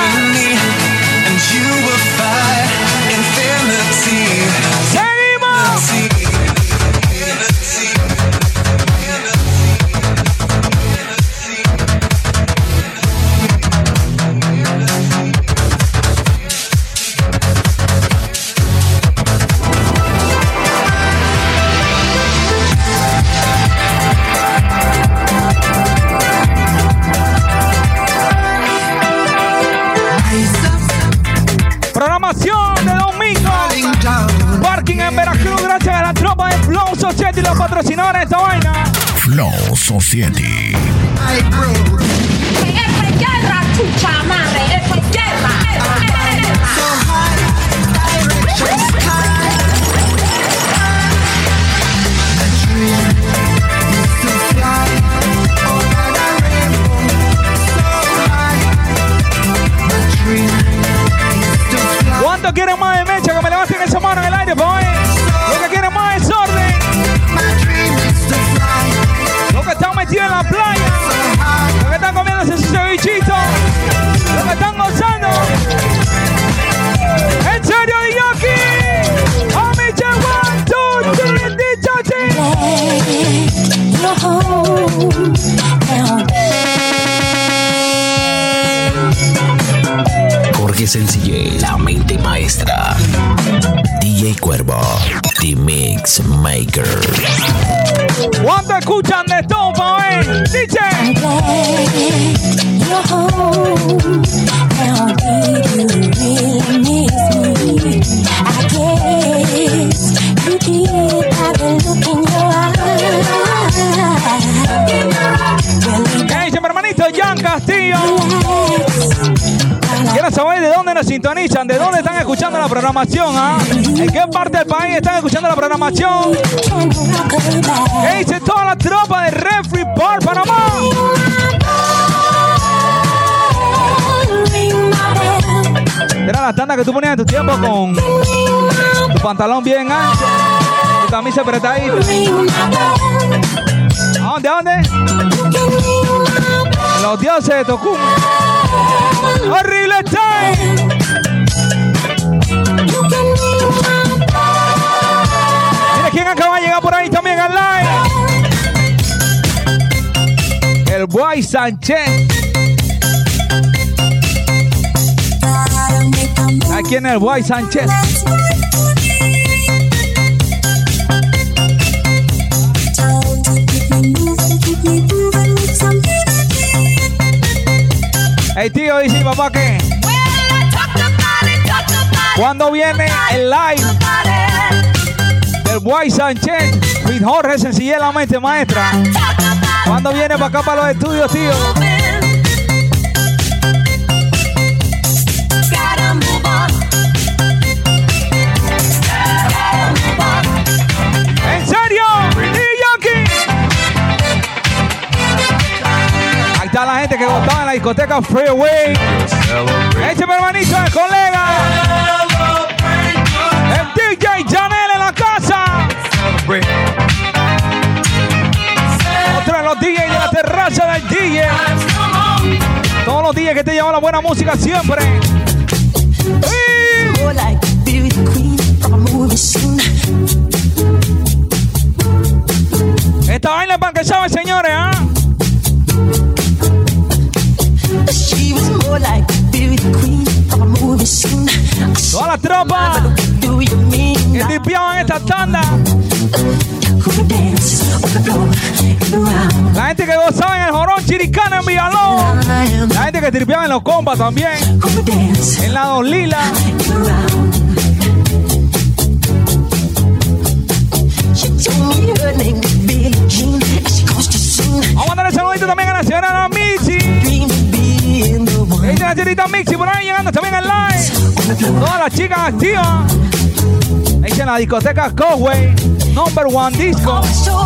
De esta vaina. Flow Society. Esto es guerra, chucha madre. Esto es guerra. ¿Cuánto quieren más de mecha? Que me levanten esa mano en el aire, pa' en la playa. Los que están comiendo ese cevichito. Los que están gozando. ¿En serio, Yoki? One, two, three, dichote. Jorge Sencillé, la mente maestra. DJ Cuervo, The Mix Maker. ¿Cuánto escuchan de todo, pa' ver? Dice. ¿Qué dice mi hermanito Jan Castillo? Quiero saber de dónde nos sintonizan, de dónde están escuchando la programación, ¿ah? ¿En qué parte del país están escuchando la programación? ¿Qué dice toda la tropa de Refri Bar Panamá? Era la tanda que tú ponías en tu tiempo con tu pantalón bien ancho, tu camisa apretadita. ¿A dónde? ¿A dónde? Los dioses de Tocum. ¡Horrible! Mira quién acaba de llegar por ahí también al live. El Boy Sánchez. Aquí en el Boy Sánchez. Hey tío, dice papá que ¿Cuándo viene el live del Boy Sánchez? With Jorge Sencillez, la mente maestra. ¿Cuándo viene para acá para los estudios, tío? ¿En serio? Yoki. Ahí está la gente que votaba en la discoteca Freeway. Mi hermanito, el colega. DJ Janel en la casa. Otro de los DJs de la terraza del DJ. Todos los DJs que te llevan la buena música siempre. Esta vaina es para que sabe, señores, ¿ah? Toda la tropa que tipeaban esta tanda. La gente que gozaba en el jorón chiricano en Villalón. La gente que tripeaba en los compas también. En la Don Lila. Vamos a darle saludito también a la señora Esta señorita Mixi por ahí llegando también live. Todas las chicas activas. Ahí en la discoteca Cowway. Number One Disco.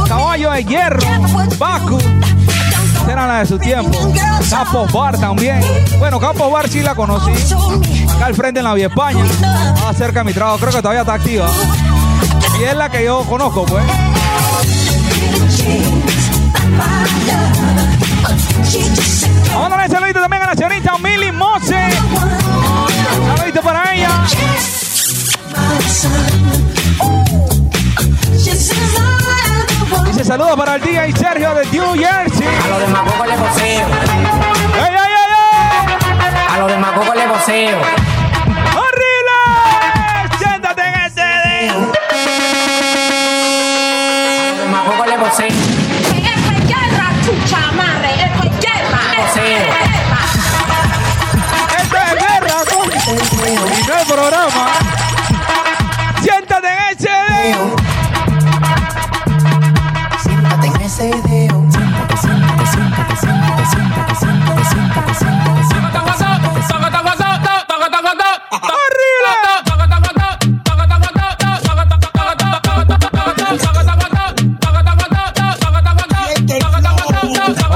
Caballo de Hierro. Baku. Era la de su tiempo. Capo Bar también. Bueno, Capo Bar sí la conocí. Acá al frente en la Vía España. Estaba cerca de mi trabajo. Creo que todavía está activa. Y es la que yo conozco, pues. Vamos a darle saludito también a la señorita Milly Mose. Saludito para ella. Dice saludos para el día y Sergio de New Jersey. A los de Macoco le voceo. ¡Ey, ey, ey! A los de Macoco le voceo. Programa. Siéntate en ese dedo. Siéntate en ese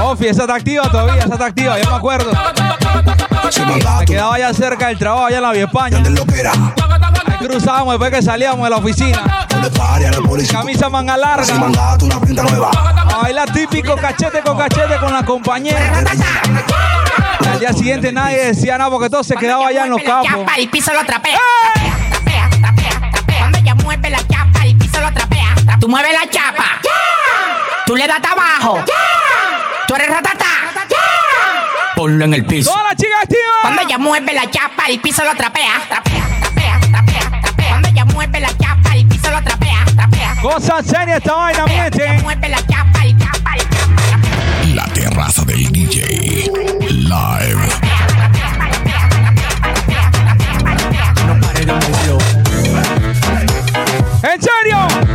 Ofi, esa está activa todavía, esa está activa, yo me acuerdo. Me quedaba allá cerca del trabajo, allá en la Vía España. Ahí cruzábamos después que salíamos de la oficina. Camisa manga larga. A bailar típico cachete con cachete con la compañera. Al día siguiente nadie decía nada porque todo se quedaba allá en los campos. Chapa, el piso lo trapea. Trapea, trapea, trapea. Cuando ella mueve la chapa, el piso lo trapea. Tú mueves la chapa. Tú le das abajo. Tú eres ratata. Ponlo en el piso. Todas las chicas activas. Cuando ella mueve la chapa, el piso lo trapea. Trapea, trapea, trapea, trapea. Cuando ella mueve la chapa, el piso lo trapea. Trapea. Cosa seria esta vaina, mi gente. Mueve la chapa, el chapa, el chapa. La terraza del DJ. Live. ¿En serio?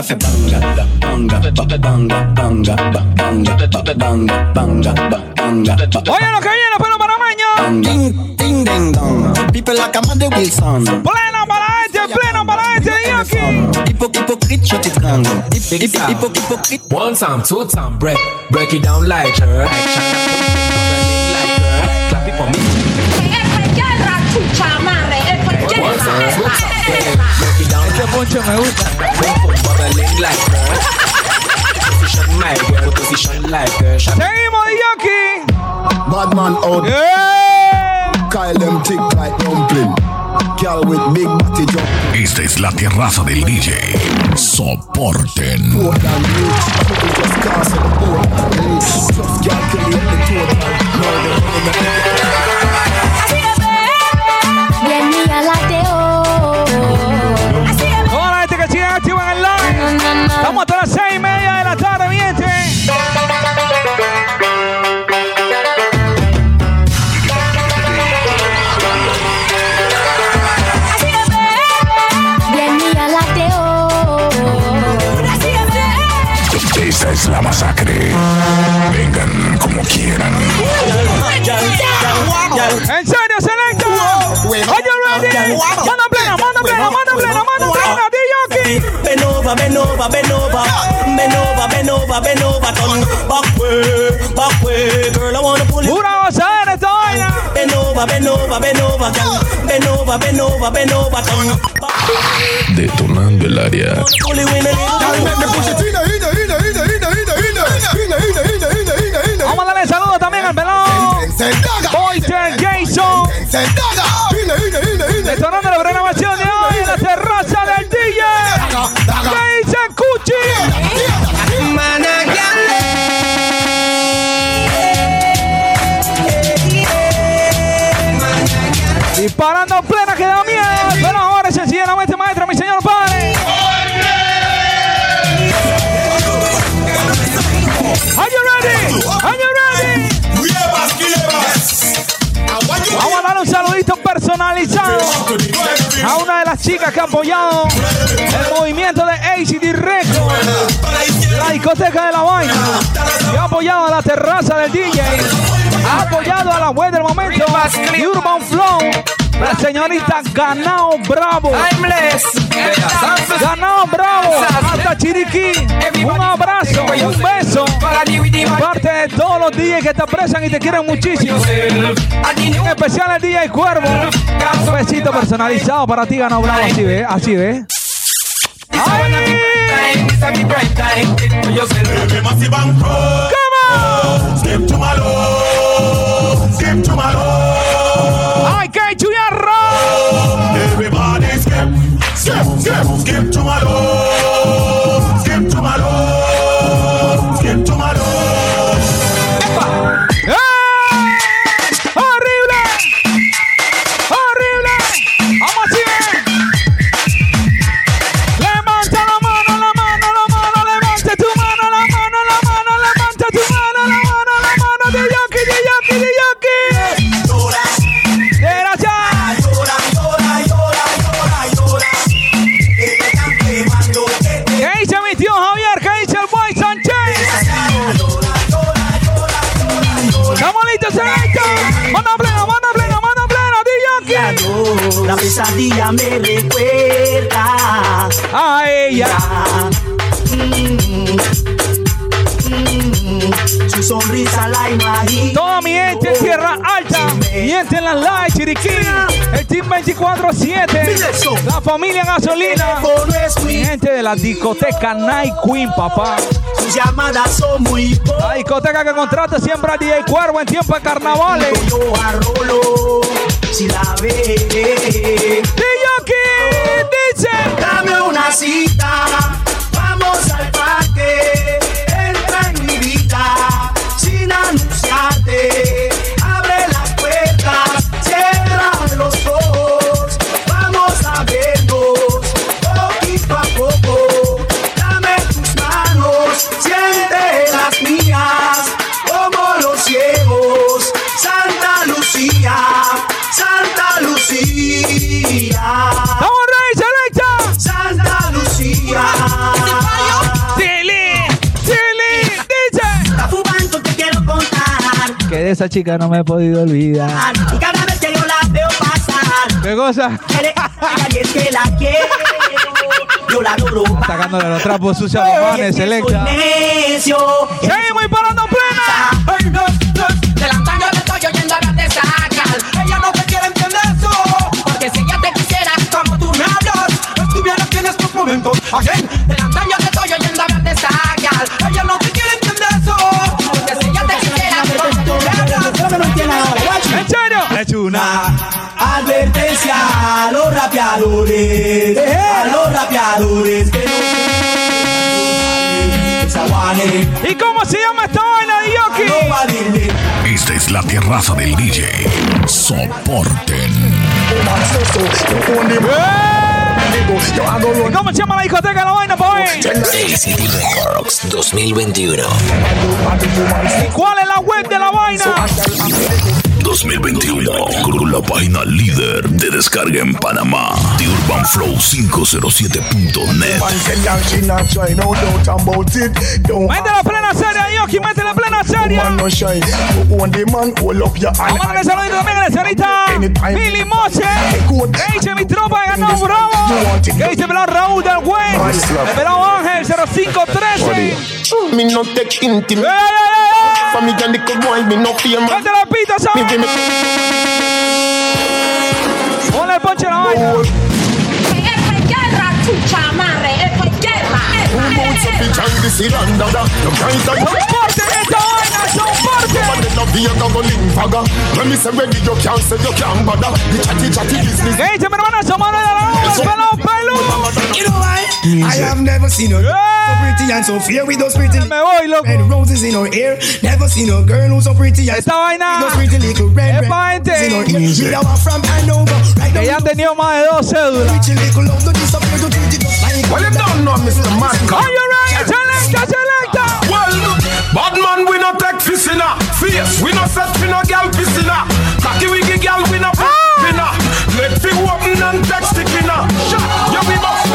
Vaina. Café banga, banga, banga, banga, banga, banga, banga, banga, banga. Oye lo que viene, pero panameño. Ding, ding, ding, dong. People like a de Wilson. Pleno para este, pleno para este, Dios. Hypo, hypocrite, shut it down. Hypo, hypo, hypocrite. One time, two time, break, break it down like her. Clap it for me. Esto es guerra, chucha madre. Esto es One time, Ese poncho me gusta. Seguimos, Yoki. Badman Kyle Tick like dumpling. Girl with big body jump. Esta es la terraza del DJ. Soporten. Over, bend over, bend over, bend over, bend over, bend over, turn back way, back way, girl. I wanna pull it. Pura gozadera esta vaina. Bend over, bend over, bend over, girl. Bend over, bend over, bend over, turn Detonando el área. Vamos a darle saludos también al pelón. Boyster Jason. Detonando la saludito personalizado a uno chicas que han apoyado el movimiento de ACD Records, la discoteca de la vaina, que ha apoyado a la terraza del DJ, ha apoyado a la web del momento, y Urban Flow, la señorita Ganao Bravo. Ganao Bravo, hasta Chiriquí. Un abrazo, un beso. Parte de todos los DJs que te aprecian y te quieren muchísimo. En especial el DJ Cuervo. Un besito personalizado para ti, Ganao Bravo. Así ve, así ve. Skip to my love, skip to my love. ¡Ay, qué chuyarro! Everybody skip, skip, skip, skip to my love, La pesadilla me recuerda a ella. Su sonrisa la imagino. Toda mi gente en Tierra Alta, mi gente en las live, Chiriquí, el Team 24-7, la familia Gasolina, mi gente de la discoteca Night Queen, papá. Sus llamadas son muy La discoteca que contrata siempre a DJ Cuervo en tiempo de carnavales. Yo arrolo si la ve. Dice: Dame una cita, vamos al parque. Vida sin anunciarte. Abre las puertas, cierra los ojos. Vamos a vernos poquito a poco. Dame tus manos, siente las mías como los ciegos. Santa Lucía, Santa Lucía. Que de esa chica no me he podido olvidar. Y cada vez que yo la veo pasar, ¿Qué cosa? y es que la quiero. Yo la adoro. Sacándole los trapos sucios a los manes, Selecta. Seguimos y parando plena. De la talla te estoy oyendo hablar de sacar. Ella no te quiere entender eso. Porque si ella te quisiera, como tú me hablas, estuviera en estos momentos. Again. Rapeadores, a los rapeadores que no. ¿Y cómo se llama esta vaina de Yoki? Esta es la terraza del DJ. Soporten. ¿Y cómo se llama la discoteca de la vaina, boy? ACD Records 2021. ¿Y cuál es la web de la vaina? 2021 con la página líder de descarga en Panamá, The Urban Flow 507.net. Mete la plena serie, Yoki, mete la plena serie. Vamos a darle saludito también a la señorita Mili Mose. Que dice mi tropa ganado bravo. Que dice pelado Raúl del West. El pelado Ángel 0513. Me no take intimate. For me and the boy, me no fear man. Mete la pita, ¿sabes? Ponle el ponche a la vaina. Esto es guerra, chucha madre. Esto es guerra. Soporte esta vaina, soporte. ¿Qué dice mi hermana Somana de la Luz? Pelado peludo. You know why? I have never seen a girl so pretty and so fair with those pretty Me voy, loco. red roses in her hair. Never seen a girl who's so pretty and Esta vaina those pretty little red es pa' roses in her gente ear. She a one from Hanover, right que down ya han tenido más de dos cédulas. Pretty little love, don't disappear to treat it just like Well, you don't know Mr. Madcap. Are you ready? Selecta, selecta. Well, bad man, we no take fish in a face. We no set fi no gal girl piscina. Cocky wiggy gal, we no ah! put pinna. Let fi open and text the pinna. Yeah, we must.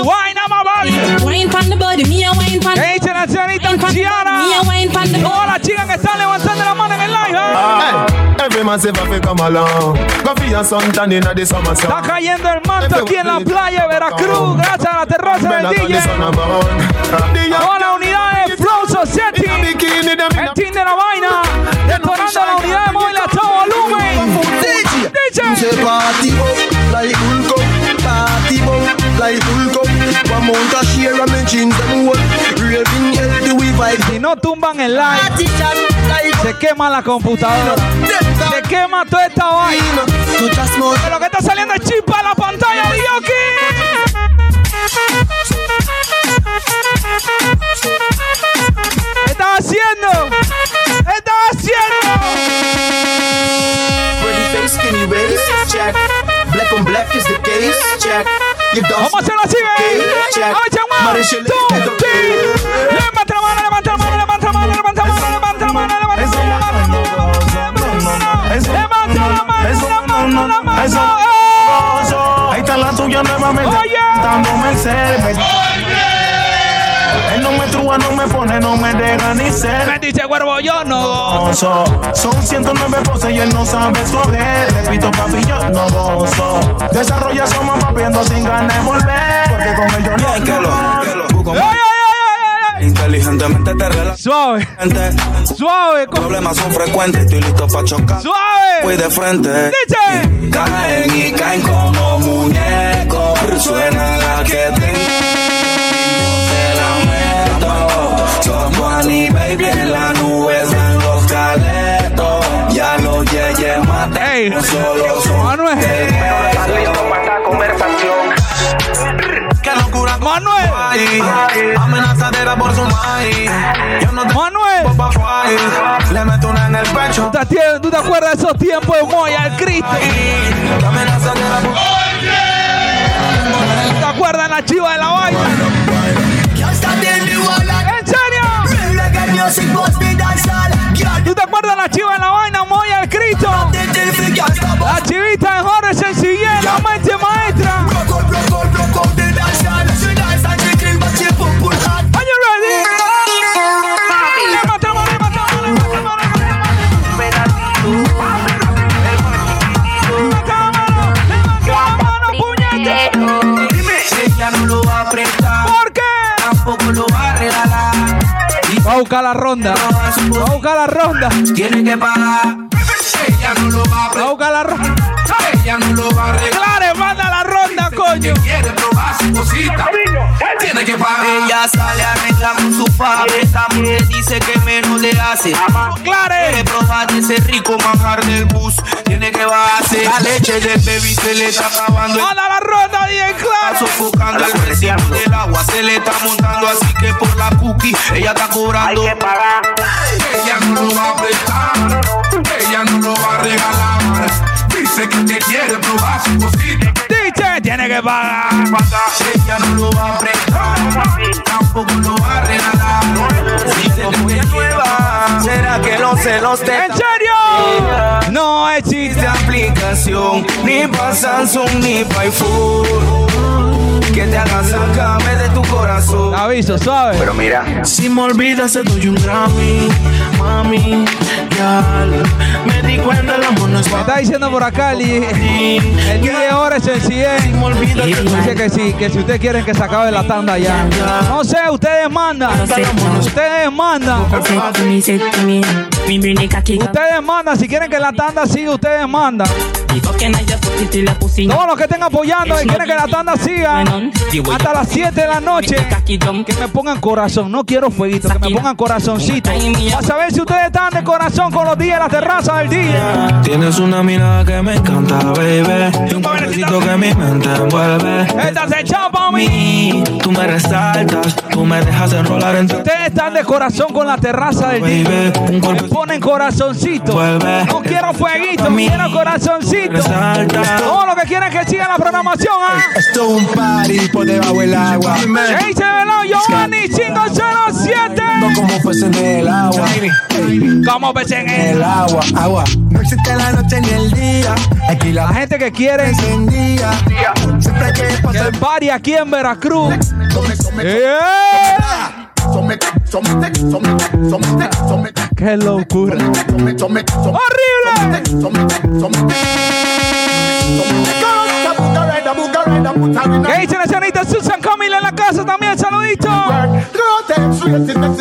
Wine on my body. Wine on the body. Me a wine on. Hey, Tiana, Tiana, Tiana. Me a wine on the body. Hola, chica que sale avanzando la mano en el live. Hey. Shut massive if you come along. For your suntan in the summer sun. Está cayendo el manto aquí en la playa de Veracruz, gracias a la terraza del DJ. Con la unidad de Flow Society. El team de la vaina. Detonando la unidad de móvil a todo volumen. Say party up like Hulk party up like Hulk up. One month a share and me jeans them. Raving healthy we vibe. Si no tumban el live, se quema la computadora. Se quema toda esta vaina. De lo que está saliendo es chispa a la pantalla de ¿Qué estás haciendo? ¿Qué estás haciendo? Pretty face, skinny waist, check. Black on black is the case, check. You don't Vamos a hacerlo así, baby. check. A ver, one, Marisha, two, three. Levanta la mano, levanta la mano, levanta la mano, levanta la mano, levanta la mano, levanta la mano. Levanta la mano, levanta la mano. Ahí está la tuya nuevamente. Dándome el ser. Él no me trúa, no me pone, no me deja ni ser. Me dice cuervo, yo no gozo. Son 109 poses y él no sabe escoger. Repito, papi, yo no gozo. Desarrolla somos papiendo sin ganas de volver. Porque con ellos no hay que lo. Inteligentemente te relajas. Suave. Suave. Problemas son frecuentes. Estoy listo para chocar. Suave. Voy de frente. Dice. Y caen y caen como muñecos. Suena la que tengo. Baby, en la nube están los caletos. Ya los yeyes maté. Solo son Manuel. ¿Estás listo para esta conversación? Qué locura Manuel. Amenazadera por su maíz. Yo no te Manuel. Le meto una en el pecho. ¿Tú te, acuerdas de esos tiempos de Moya, el Cristo? Amenazadera por ¿Te acuerdas de la chiva de la vaina? La ronda. Va a buscar la ronda. Tiene que pagar. Ella no lo va a buscar la ronda. Ella no lo va a regalar. Claro, manda la ronda, coño. Cosita. Tiene que pagar. Ella sale a reclamar su papi. Esta mujer dice que menos le hace. Claro. Quiere probar de ese rico manjar del bus. Tiene que bajarse. La leche del baby se le está acabando. Manda la ronda, bien Está claro. sofocando el recibo del agua, se le está montando así que por la cookie ella está cobrando. Hay que pagar. Ella no lo va a prestar, ella no lo va a regalar. Dice que te quiere probar su cosita. Tiene que pagar. Ella no lo va a prestar, tampoco lo va a regalar. Dice que te nueva, será que los celos te ¿En serio? No existe. aplicación ni para Samsung ni para iPhone que te haga sacarme de tu corazón. Aviso, suave. Pero mira, Si me olvidas, te doy un Grammy. Mami, ya me di cuenta, el amor no es Me está diciendo por acá el, el DJ ahora es sencillez. Dice que sí, que si ustedes quieren que se acabe la tanda ya. No sé, ustedes mandan. Ustedes mandan. Ustedes mandan. Si quieren que la tanda siga, ustedes mandan. Todos los que estén apoyando y quieren que la tanda siga hasta las 7 de la noche, que me pongan corazón. No quiero fueguito, que me pongan corazoncito. A si ustedes están de corazón con los días en la terraza del día. Tienes una mirada que me encanta, baby. Y un cuerpecito que mi mente envuelve. Estás echado pa' mí. Tú me resaltas, tú me dejas enrolar entre Ustedes están de corazón con la terraza del día. Me ponen corazoncito. No quiero fueguito, quiero corazoncito. Todo lo que quieren que siga la programación, ¿ah? Esto es un party por debajo del agua. ¿Qué dice Velo Giovanni 507? Como peces en el agua. Como peces en el agua. Agua. No existe la noche ni el día. Aquí la, La gente que quiere encendida. Siempre que que pasa el party aquí en Veracruz. Come, ¡Eh! Some, ¿Qué dice la señorita Susan Camila en la casa también? Saludito.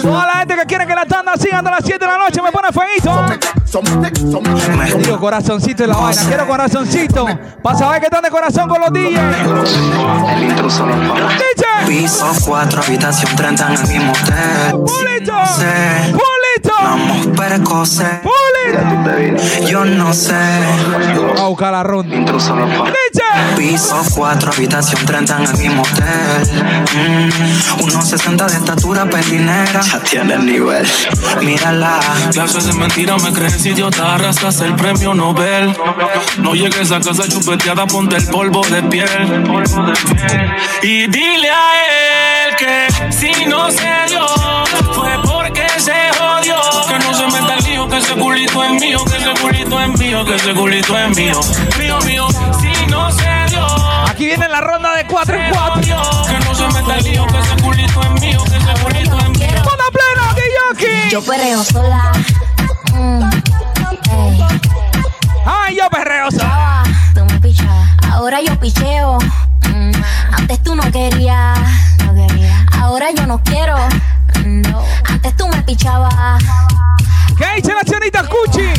Toda la gente que quiere que la tanda siga hasta las 7 de la noche me pone feito. Digo corazoncito en la vaina. Quiero corazoncito. Para saber que están de corazón con los DJs. El intruso lo Piso 4, habitación 30 en el mismo hotel. ¡Pulito! Sí. ¡Pulito! Vamos precoces. ¡Pulito! Yo no sé. Vamos a buscar la ronda. Intruso lo Piso 4, habitación 30 en el mismo hotel. Mm, unos 60 de estatura, pelinera. Ya tiene el nivel. Mírala. Clases de mentira me crees idiota, arrastras el premio Nobel. No llegues a casa chupeteada, ponte el polvo de piel. Y dile a él que si no se dio, ese culito es mío, que ese culito es mío, que ese culito es mío. Mío, mío, si no se dio. Aquí viene la ronda de 4 en 4. Que no se meta el lío, que ese culito es mío, que ese culito es mío. ¡Pon pleno, que yo Yo perreo sola. Mm, ey. Ay, yo perreo sola. Tú me pichas. Ahora yo picheo. Mm, Antes tú no querías. No quería. Ahora yo no quiero. No. Antes tú me pichabas. ¿Qué dice la señorita Cuchi?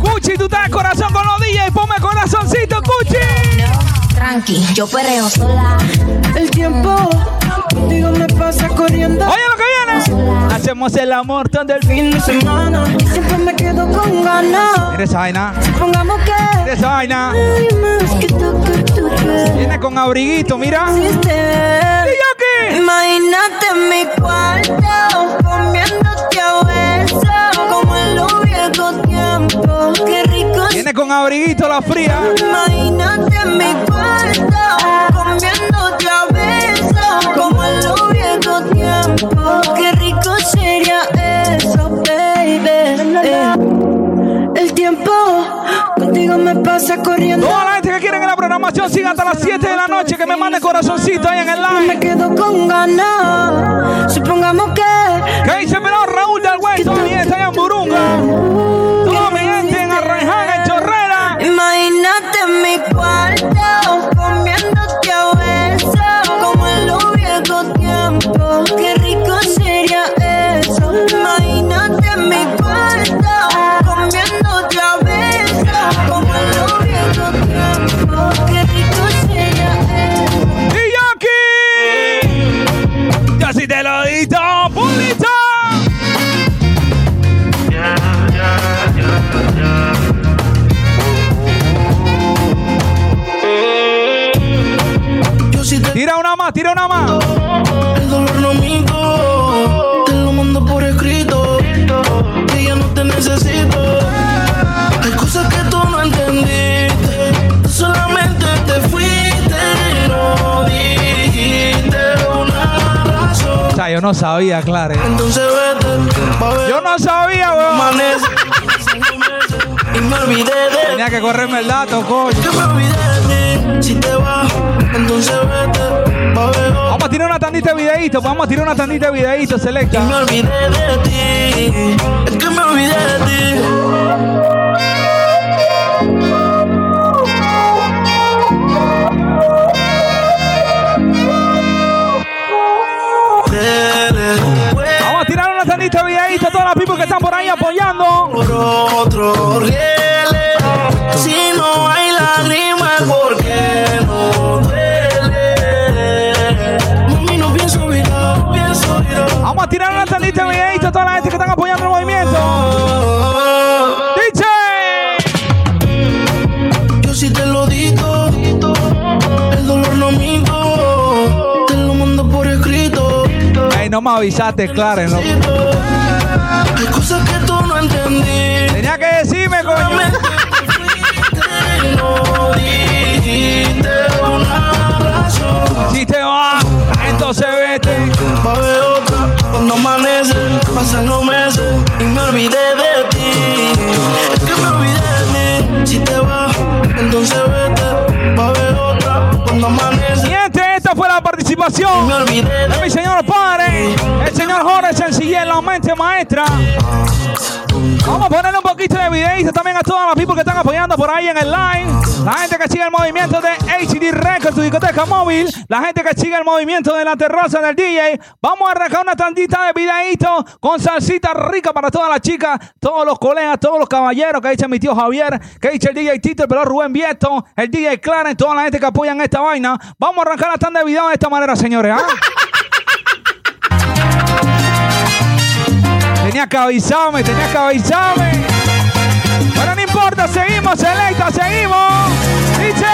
Cuchi, tú estás corazón con los DJs. Ponme corazoncito, Cuchi. Tranqui, yo perreo sola. El tiempo contigo me pasa corriendo. Oye lo que viene. Hacemos el amor todo el fin de semana. Siempre me quedo con ganas. Mira esa vaina. Supongamos que. Mira esa vaina. Viene con abriguito, mira. Imagínate en mi cuarto, comiéndote a besos, como en los viejos tiempos. Qué rico Viene con abriguito la fría. Imagínate en mi cuarto, comiéndote a besos, como en los viejos tiempos. Qué rico sería eso, baby. Eh, El tiempo contigo me pasa corriendo. Toda la gente que quiere que la programación siga hasta las 7 de la noche, que me mande corazoncito ahí en el Me live. quedo con ganas. Supongamos que. ¿Qué dice pero Raúl del mi gente allá en Burunga. Más, tira una más. El dolor no minto, te lo mando por escrito. Que ya no te necesito. Hay cosas que tú no entendiste. Tú solamente te fuiste y no dijiste una razón. O sea, yo no sabía, claro. Entonces vete, pa' ver. Yo no sabía, weón. Me olvidé de Tenía que correrme el dato, coño. que me olvidé de ti. Si te vas, entonces vete. Vamos a tirar una tandita de videitos, vamos a tirar una tandita de videitos, Que selecta. me olvidé de ti. Es que me olvidé de ti. Vamos a tirar una tandita de videitos a todas las people que están por ahí apoyando. Por otro rieles. Toda la gente que están apoyando el movimiento. ¡Diche! Yo sí te lo digo, el dolor no minto, te lo mando por escrito. Ey, no me avisaste, claro. ¿no? Hay cosas que tú no entendiste. Tenía que decirme, coño. No dijiste una razón. Si te vas, entonces vete. Pasan los meses y me olvidé de ti. Es que me olvidé de ti. Si te vas, entonces vete. Pa' ver otra cuando amanece. Gente, esta fue la participación Me olvidé de mi señor padre, el señor Jorge la mente maestra. Vamos a ponerle un poquito de videito también a todas las people que están apoyando por ahí en el line. La gente que sigue el movimiento de HD Records, su discoteca móvil. La gente que sigue el movimiento de la terraza del DJ. Vamos a arrancar una tantita de videito con salsita rica para todas las chicas, todos los colegas, todos los caballeros que dice mi tío Javier, que dice el DJ Tito, el pelón Rubén Vieto, el DJ Clarence, toda la gente que apoyan esta vaina. Vamos a arrancar la tanda de video de esta manera, señores. ¿ah? [LAUGHS] Tenía que avisarme, tenía que avisarme. Pero no importa, seguimos, selecta, seguimos. Dice.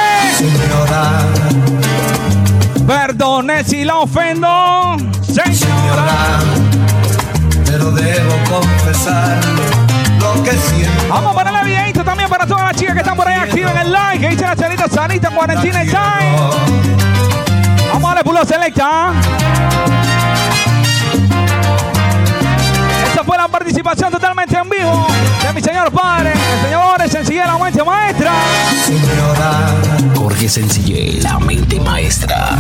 Perdone si la ofendo, señora. Pero debo confesar lo que siento. Vamos a ponerle videito también para todas las chicas que están por ahí activas en el like. Que dice la Charita Sanita, cuarentena time. Vamos a darle pulo selecta. Fue la participación totalmente en vivo de mi señor padre, el señor Sencillez, la mente maestra. Jorge Sencillez, la mente maestra.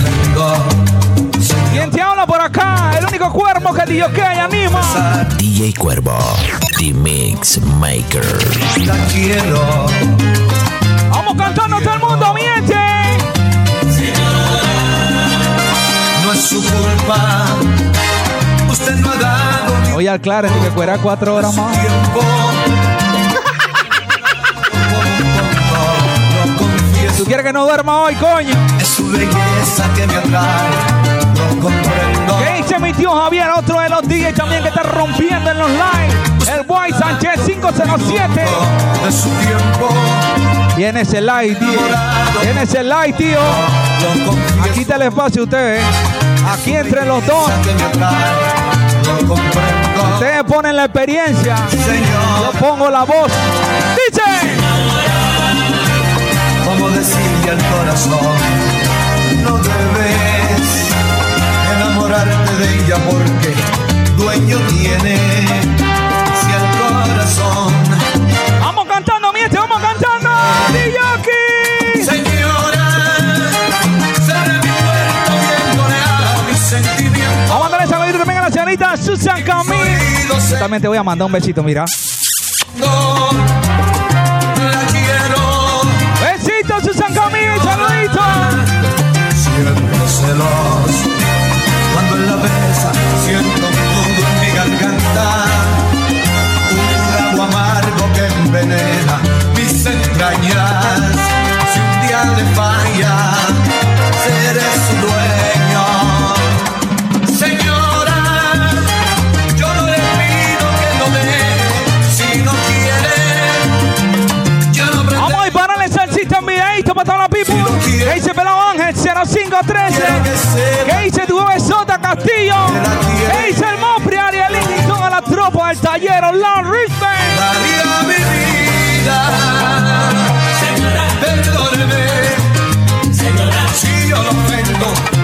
¿Quién te habla por acá? El único cuervo que Dios que hay anima. DJ Cuervo, The Mix Maker. La quiero. Vamos cantando todo el mundo, miente. No es su culpa. Usted no ha dado que fuera cuatro horas más. ¿Tú quieres que no duerma hoy, coño? Es su belleza que me atrae. No comprendo. ¿Qué dice mi tío Javier? Otro de los DJs también que está rompiendo en los live. El Boy Sánchez 507. De su tiempo. Tiene ese like, tío. Tiene ese like, tío. Aquí está el espacio ustedes. Aquí entre los dos. Comprendo. Ustedes ponen la experiencia. Yo Señor, pongo la voz. Dice. como decirle al corazón, no debes enamorarte de ella porque dueño tiene si el corazón. Vamos cantando, mi este, vamos cantando. DJ Susan Camille. También te voy a mandar un besito, mira. no la quiero. Besito, Susan Camille, saludito. Siento celos cuando en la besa siento nudo en mi garganta, un trago amargo que envenena Que dice Pelado Ángel 0513. Que dice tu Sota Castillo. Que dice el Mopri Arielín y toda la tropa del taller. Mi vida. Señora, perdóneme. Señora, si yo lo ofendo.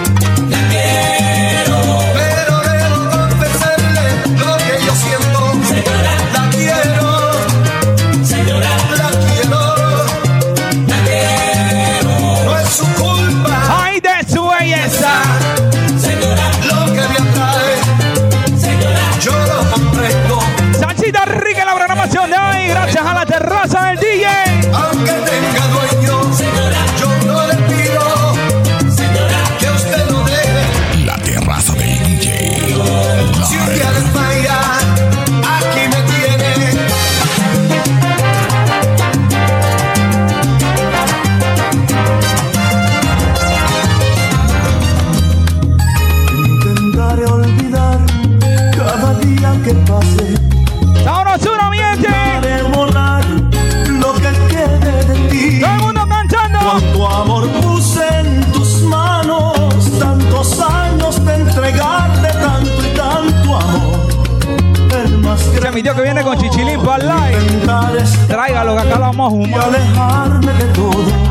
Mi tío que viene con chichilín para el live. Tráigalo que acá lo vamos a fumar.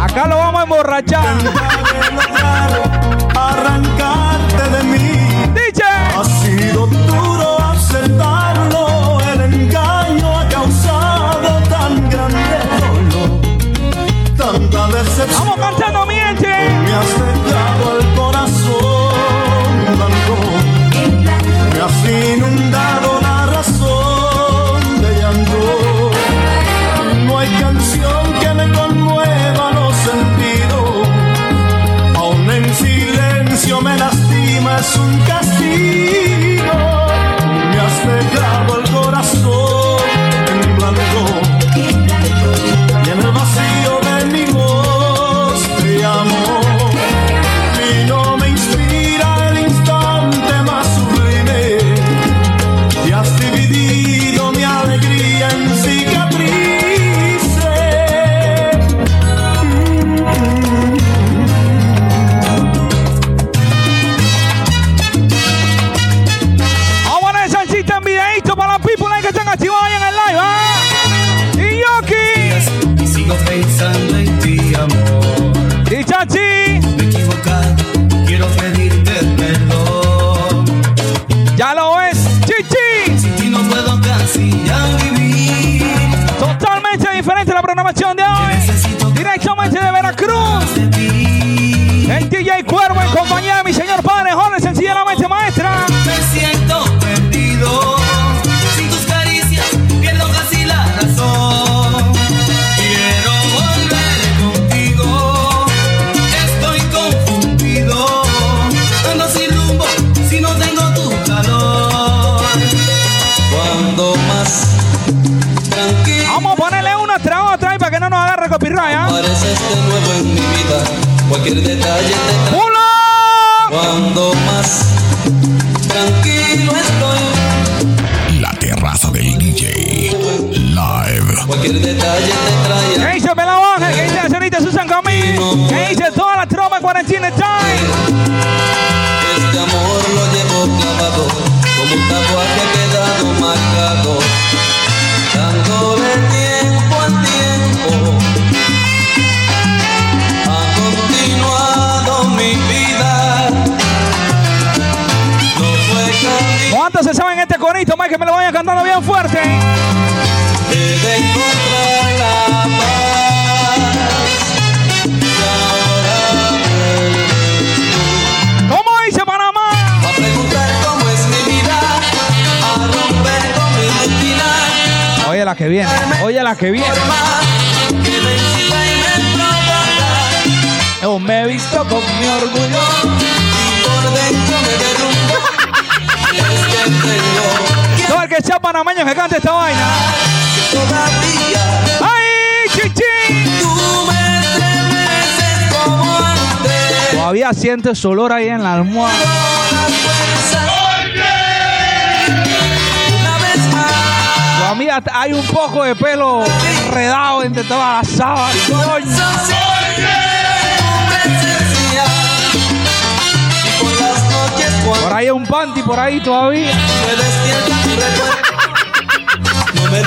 Acá lo vamos a emborrachar. Arrancarte de mí. Dice. Ha sido duro aceptarlo, el engaño ha causado tan grande dolor, tanta decepción. Vamos cantando, miente. Todavía sientes olor ahí en la almohada. Hay un poco de pelo redado entre todas las sábanas. Por ahí hay un panty por ahí todavía. No me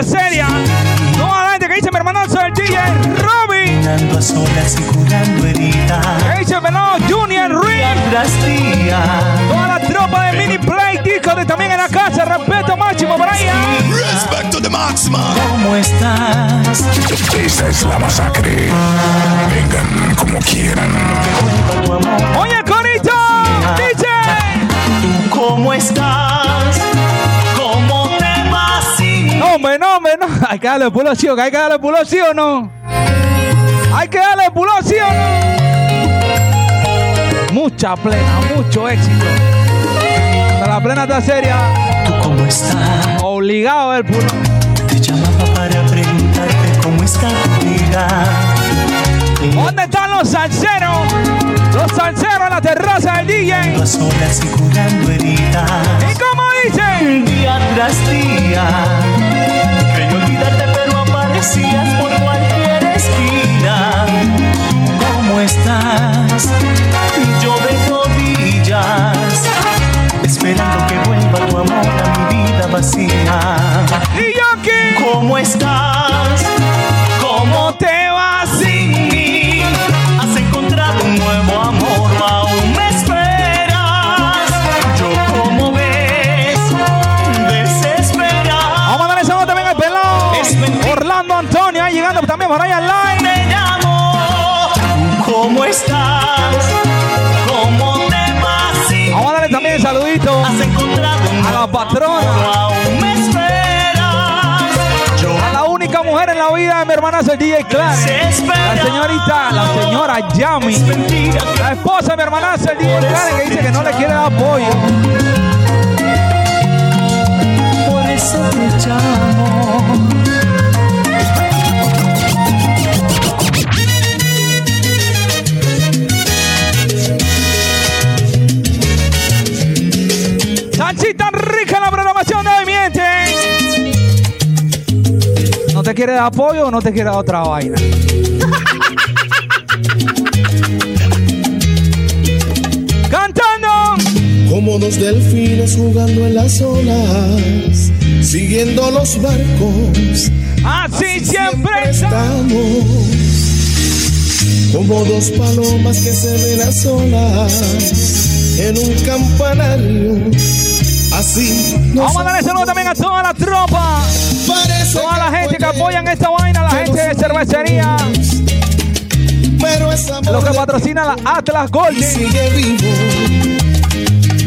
ponerle salsa seria. No adelante que dice mi hermano el DJ Robin. A solas y curando heridas. Que dice mi hermano Junior día. Toda la tropa de Mini Play Disco de también en la casa. Respeto máximo por ahí. ¿ah? Respecto de máxima. ¿Cómo estás? Esta es la masacre. Vengan como quieran. Oye, Corito. DJ. ¿Tú cómo estás? Hay que darle pulo sí hay que darle pulo sí o no. Hay que darle pulo sí o no. Mucha plena, mucho éxito. Cuando la plena está seria, ¿Tú cómo estás? obligado el pulo. Te llamaba para preguntarte cómo está tu vida. ¿Dónde están los salseros? Los salseros en la terraza del DJ. A solas y curando heridas. ¿Y cómo dicen? Día tras día. Aparecías por cualquier esquina. ¿Cómo estás? Yo de rodillas. Esperando que vuelva tu amor a mi vida vacía. ¿Y yo aquí? ¿Cómo estás? Mi hermana es el DJ Clan. La señorita, la señora Yami. La esposa de mi hermana es el DJ Clan que dice que no le quiere dar apoyo. por eso te llamo. Te quiere dar apoyo o no te quiere dar otra vaina. [LAUGHS] Cantando. Como dos delfines jugando en las olas, siguiendo los barcos. Así, siempre estamos. Como dos palomas que se ven a solas en un campanario. Así nos Vamos a darle saludo también a toda la tropa. Toda la gente que apoyan esta vaina, la gente de cervecería. Los que patrocinan la Atlas Golden.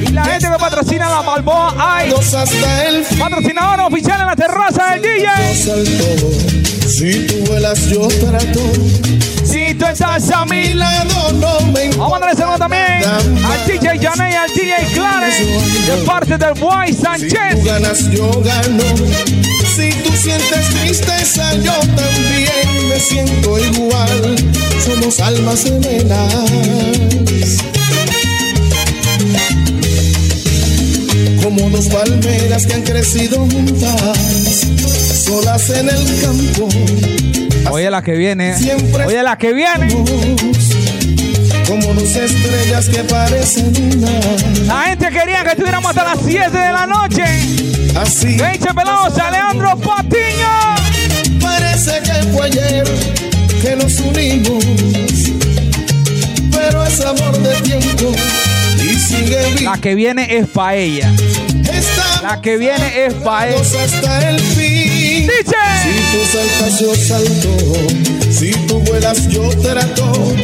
Y la gente que patrocina la Balboa el Patrocinador oficial en la terraza del DJ. Si tú vuelas, yo trato. Si tú estás a mi lado, no me Vamos a darle saludo también al DJ Janet y al DJ Clarence de parte del Boy Si tú Sánchez. ganas, yo gano. Si tú sientes tristeza, yo también me siento igual. Somos almas gemelas. Como dos palmeras que han crecido juntas, solas en el campo. Oye la que viene. Siempre Oye la que viene. Como dos estrellas que parecen una. La gente quería que estuviéramos hasta las 7 de la noche. Así. Leche Pelosa, Alejandro Patiño. Parece que fue ayer que nos unimos, pero es amor de tiempo y sigue vivo. La que viene es pa' ella. La que viene es pa' ella. hasta el fin. Dice. Si tú saltas, yo salto. Si tú vuelas, yo trato.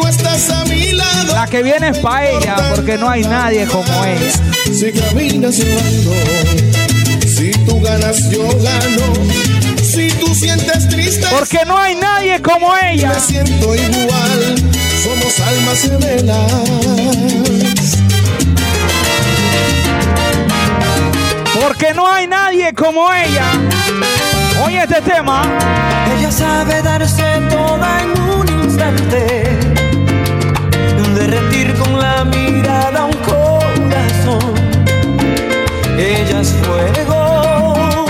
Tú estás a mi lado. La que viene es pa' ella, porque no hay nadie como ella. Si caminas, yo ando. Si tú ganas, yo gano. Si tú sientes triste, Porque no hay nadie como ella. me siento igual. Somos almas gemelas. Porque no hay nadie como ella. Oye este tema. Ella sabe darse toda en un instante, mirada un corazón. Ella es fuego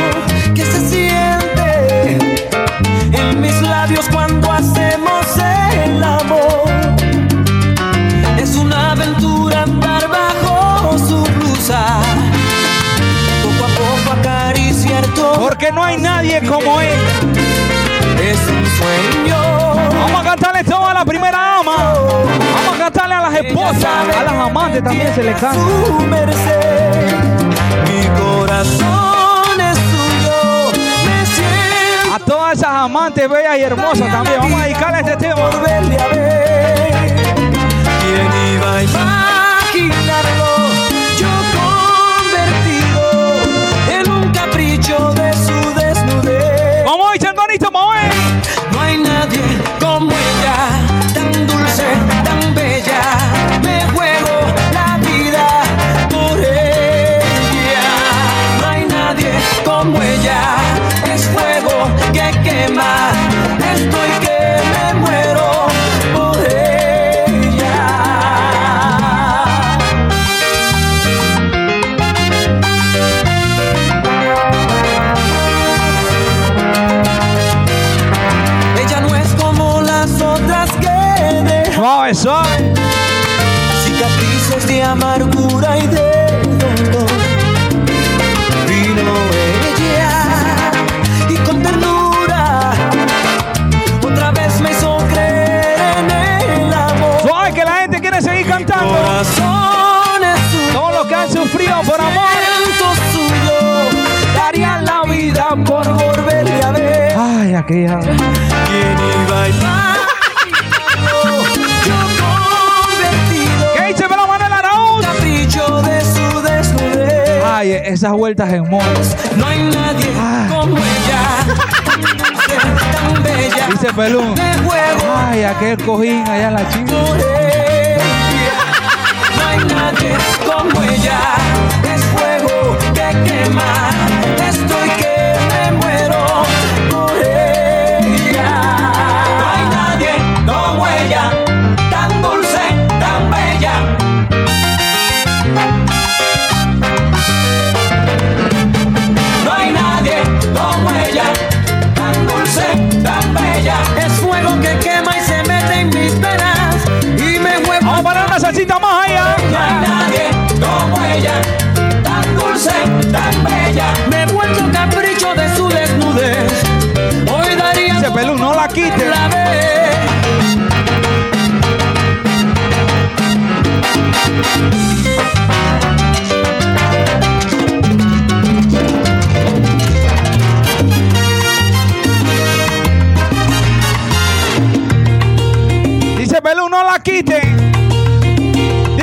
que se siente en mis labios cuando hacemos el amor. Es una aventura andar bajo su blusa, poco a poco acariciar todo. Porque no hay nadie como ella. Es un sueño. Cantarle todo a la primera ama. Vamos a cantarle a las esposas, a las amantes también se le canta. Su merced, mi corazón es suyo. Me siento A todas esas amantes bellas y hermosas también. Vamos a dedicarle este tema. Vueltas en moto. No hay nadie como ella, tan bella. Dice Pelú. Ay, aquel cojín allá en la chica.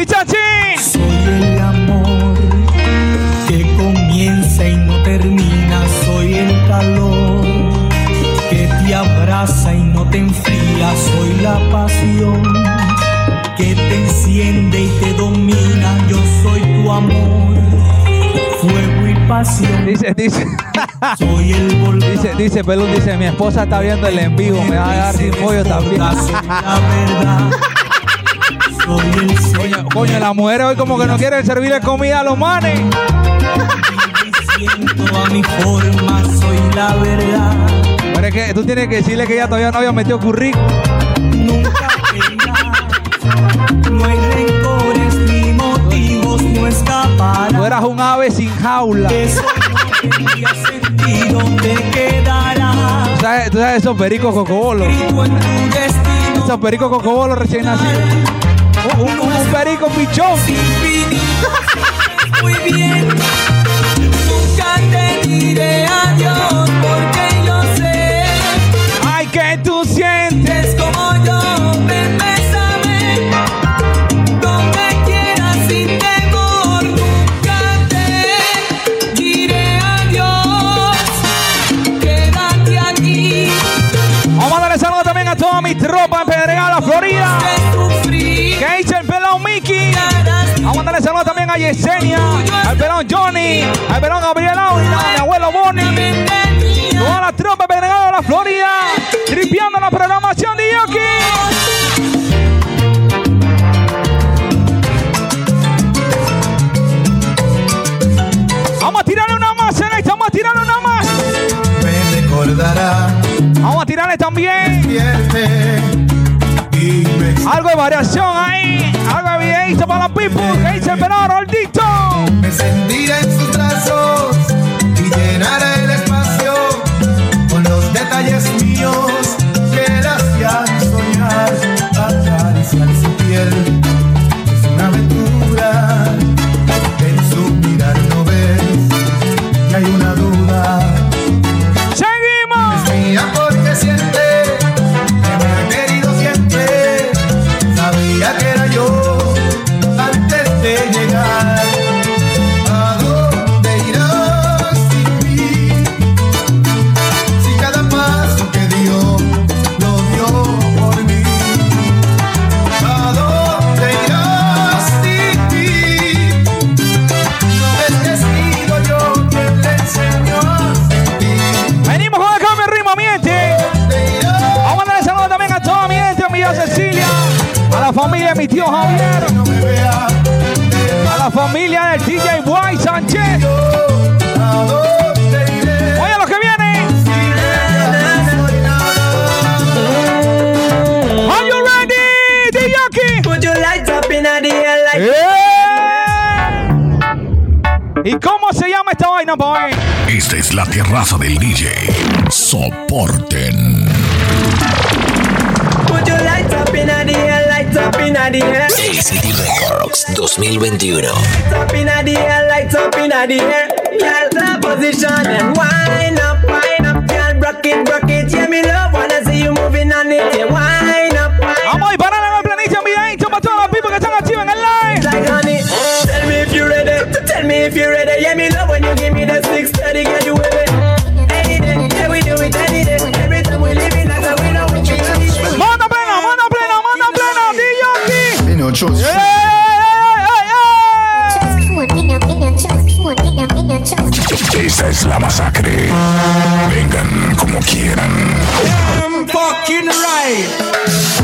La así. Soy el amor que comienza y no termina. Soy el calor que te abraza y no te enfría. Soy la pasión que te enciende y te domina. Yo soy tu amor, fuego y pasión. Dice, dice. Soy el volcán. Dice, dice Pelú, dice, mi esposa está viendo el en vivo, me va a dar sin pollo también. Soy la verdad. Coño, las mujeres hoy como que no quieren servirle comida a los manes. siento a mi forma. Soy la verdad. Es que tú tienes que decirle que ella todavía no había metido currículum. Nunca No hay rencores ni motivos, no escaparás. Tú eras un ave sin jaula. Eso no sentido, te quedarás. ¿Tú sabes, tú sabes esos pericos cocobolos? Esos pericos cocobolos recién nacidos. Un, un- un perico pichón. A Yesenia, al pelón Johnny, al pelón Gabriel Aurina, a mi abuelo Bonnie. Toda la tropa en Pedregal, la Florida. Tripeando la programación de Yoki. Vamos a tirarle una más, en esta, vamos a tirarle una más. Me recordará Vamos a tirarle también algo de variación ahí. Videito para los people. Que dice el. Me en la familia del DJ Boy Sánchez. Oye lo que viene. Are you ready, DJ Put your lights up in the air like ¿Y cómo se llama esta vaina, boy? Esta es la terraza del DJ. Soporten. Lights up in the air. City Records 2021. Lights up in the air, lights up in the air. Girl, the position and wind up, wind up. Girl, rock it, rock it. Yeah, me love wanna see you moving on it. Yeah, wind wind la masacre. Vengan como quieran.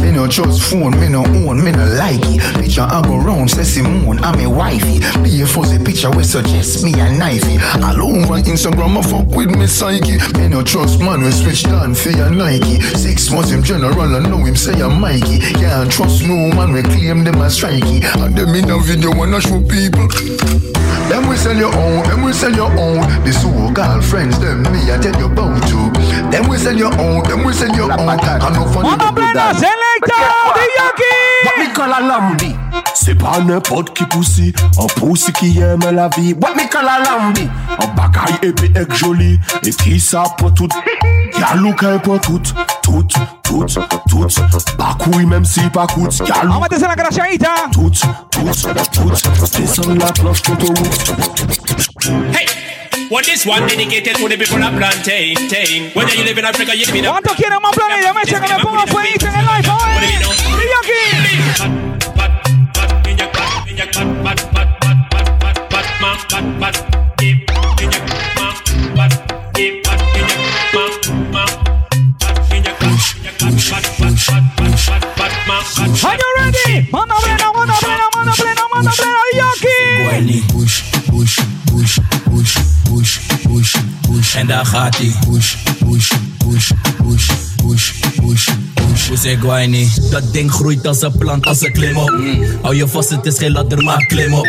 Me no trust phone, me no own, me no like it. picture I go round, say Simone, I'm a wifey. Be a fuzzy picture we suggest me a knifey. All over Instagram, I fuck with me psyche. Me no trust man, we switch down for your Nike. Six months him general, I know him say I'm Mikey. Can't trust no man, we claim them as strikey. And them in a video wanna show people. Them we sell your own, them we sell your own. The so-called friends, them me I tell you about to. Them we sell your own, them we sell your own. I know funny to do that. Selector, the Yogi. What me call a lambi? C'est pas n'importe qui poussi, un poussi qui aime la vie. What me call a lambi? Un bagaille épais et joli, et qui ça pour tout? [LAUGHS] Y'a louka pour tout. Tout, tout, tout Bakouy même si pas coûte Yal On va te la grâce à Tout, tout, tout Descends la cloche tout au bout Hey what is one dedicated to the people of plantain Whether you live in Africa, you live in Africa Want to kill them on planet, you may check on the power for eating life away What do you know? The young kid Bad, bad, bad, bad, bad, bad, bad, bad En daar gaat hij. Push, push, push, push, push, push, push. We Guayni. Dat ding groeit als een plant, als een klim op. Hou je vast, het is geen ladder, maar klim op.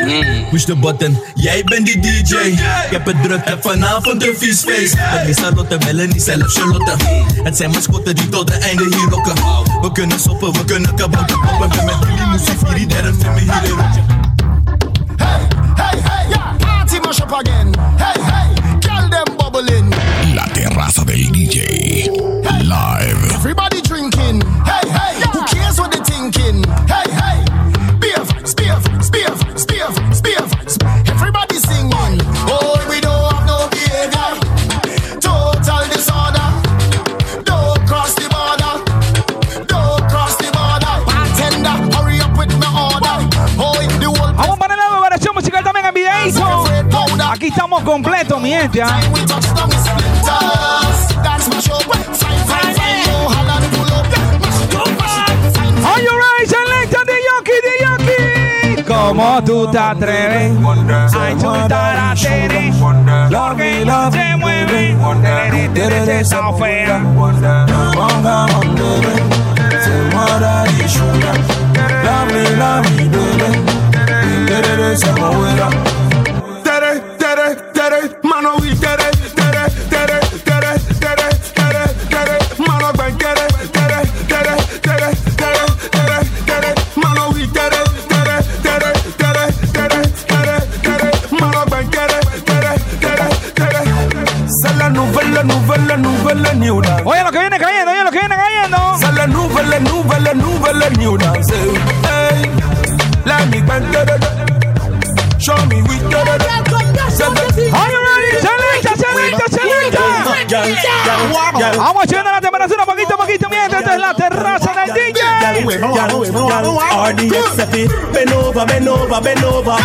Push de button, jij bent die DJ. Ik heb het druk, heb vanavond een vies feest. Het is Charlotte, Melanie, zelf Charlotte. Het zijn mascotten die tot het einde hier rocken. We kunnen soppen, we kunnen kabakken poppen. Ben met jullie moesie vier, derde film hier in Hey, hey, yeah. Party mash up again. Hey, hey. La terraza del DJ. Live. Estamos completos, mi gente. ¿eh? Are you right, selecta de Yoki, de Yoki? Como tú te atreves a insultar a Tere, lo que no se love me, me, you dancing. Eh? Hey, let me bend. Da, da. Show me we. Are you ready? I want you. RDXFE, bend over, bend over, bend over,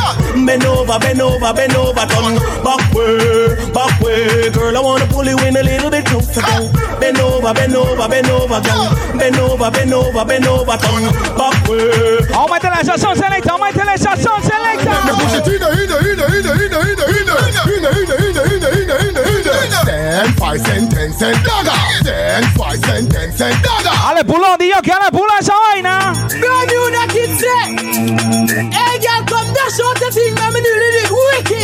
bend over, bend over, bend over, turn back way, back way, girl. I wanna pull you in a little bit closer, girl. Bend over, bend over, bend over, girl. Bend over, bend over, bend over, turn back way. Vamos a Sensação seleta, uma seleção seleta. Ale pulón, Dios, que ale pula esa vaina. Brand new that it's Hey, girl, come dash out the thing, me do it.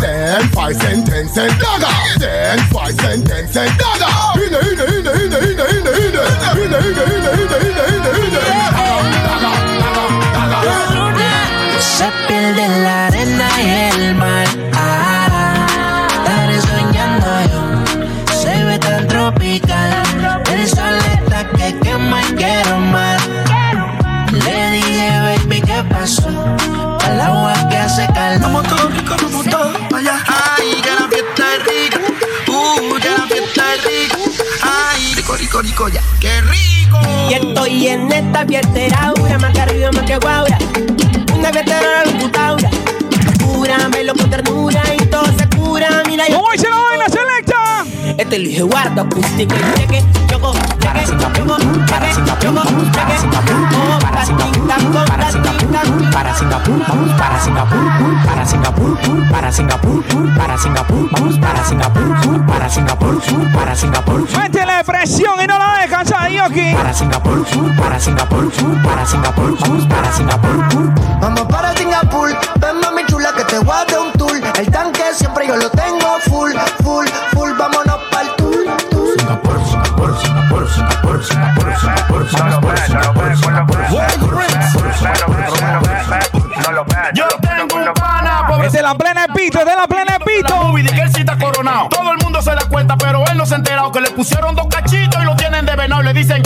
Ten, five cent, ten cent dagger. Ten, five cent, ten cent dagger. Hine, hine, hine, hine, hine, hine, hine, hine, hine, hine, hine, hine, hine. Dagger, dagger, dagger. Shut toricoya. ¡Qué rico! Y estoy en esta fiesteraura, más que arriba, más que guaura. Una fiestera locutaura. Cúramelo con ternura y todo se cura. Mira, yo. ¿Cómo dice la vaina? Este lo dije guarda, acústico y cheque. Choco, cheque, choco, cheque, choco, cheque. Oh, para Singapur, para Singapur, para Singapur, vamos para Singapur, para Singapur, para Singapur, para Singapur, vamos para Singapur, para Singapur, para Singapur. Métele presión y no la dejan salir aquí. Para Singapur, para Singapur, para Singapur, vamos para Singapur. Vamos para Singapur, ven mami chula que te voy a dar un tour. El tanque siempre yo lo tengo Yo tengo un pana, Es de la plena pito, es de la plena pito. movie de que él sí está coronado. Todo el mundo se da cuenta, pero él no se ha enterado que le pusieron dos cachitos y lo tienen de venado. Le dicen.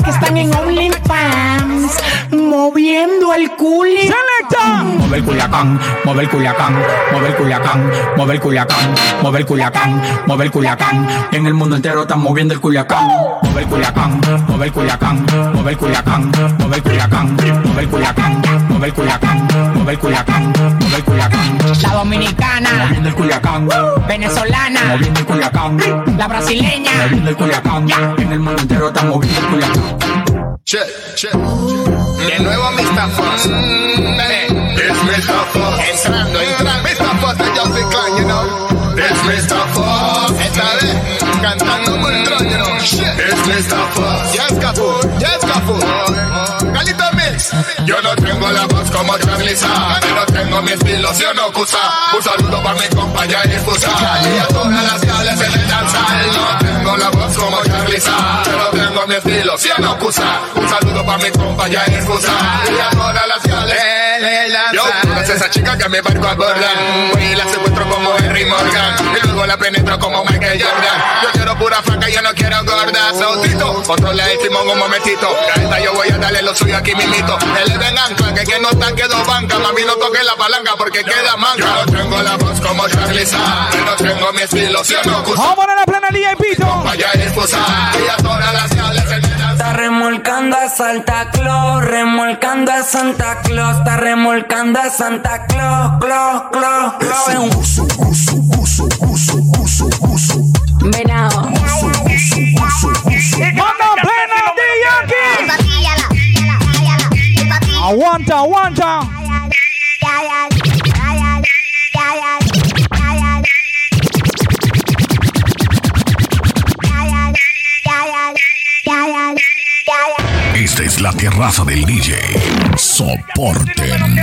Que están en OnlyFans moviendo el culi. ¡Selecta! Mueve el culiacán, mueve el culiacán, mueve el culiacán, mueve el culiacán, mueve el culiacán, mueve el culiacán. En el mundo entero están moviendo el culiacán. Mueve el culiacán, mueve el culiacán, mueve el culiacán, mueve el culiacán, mueve el culiacán, mueve el culiacán, mueve el culiacán, mueve el culiacán. La dominicana, Moviendo el culiacán, venezolana, moviendo el culiacán, la brasileña. moviendo el culiacán. En el mundo entero están moviendo el culiacán. Che, che. De nuevo Mr. Foss. It's Mr. Foss. Entrando, entrando. Mr. Foss de Justin Klein, you know. It's Mr. Foss. Esta vez, cantando muy dron, you know. Shit. It's Mr. Foss. Yes, Cafu. Yes, Cafu. Yo no tengo la voz como Charlie Sa, pero tengo mi estilo, si o no, Cusa. Un saludo para mi compañera y Fusa. Y a todas las gales en el danzal. No tengo la voz como Charlie Sa, pero tengo mi estilo, si o no, Cusa. Un saludo para mi compañera y Fusa. Y a todas las el danzal. Yo, ¿tú eres esa chica que me barco a Borland. Y la secuestro como Henry Morgan. Y luego la penetro como Michael Jordan. Yo quiero pura flaca, yo no quiero gorda. Sautito, controla el timón un momentito. Esta yo voy a darle lo suyo aquí mismito. Él ancla, que quien no está quedó banca. Mami, no toque la palanca porque queda manca. Yo no tengo la voz como Charlie pero tengo mi estilo, si no, Cusa. Vamos a la plena día y pito. Vaya a esposar, y a todas las gales en el Está remolcando a Santa Claus, remolcando a Santa Claus, está remolcando a Santa Claus, Claus, Claus, Claus. Es un Venado. ¡Manda plena Aguanta, aguanta. Esta es la terraza del DJ. Soporten.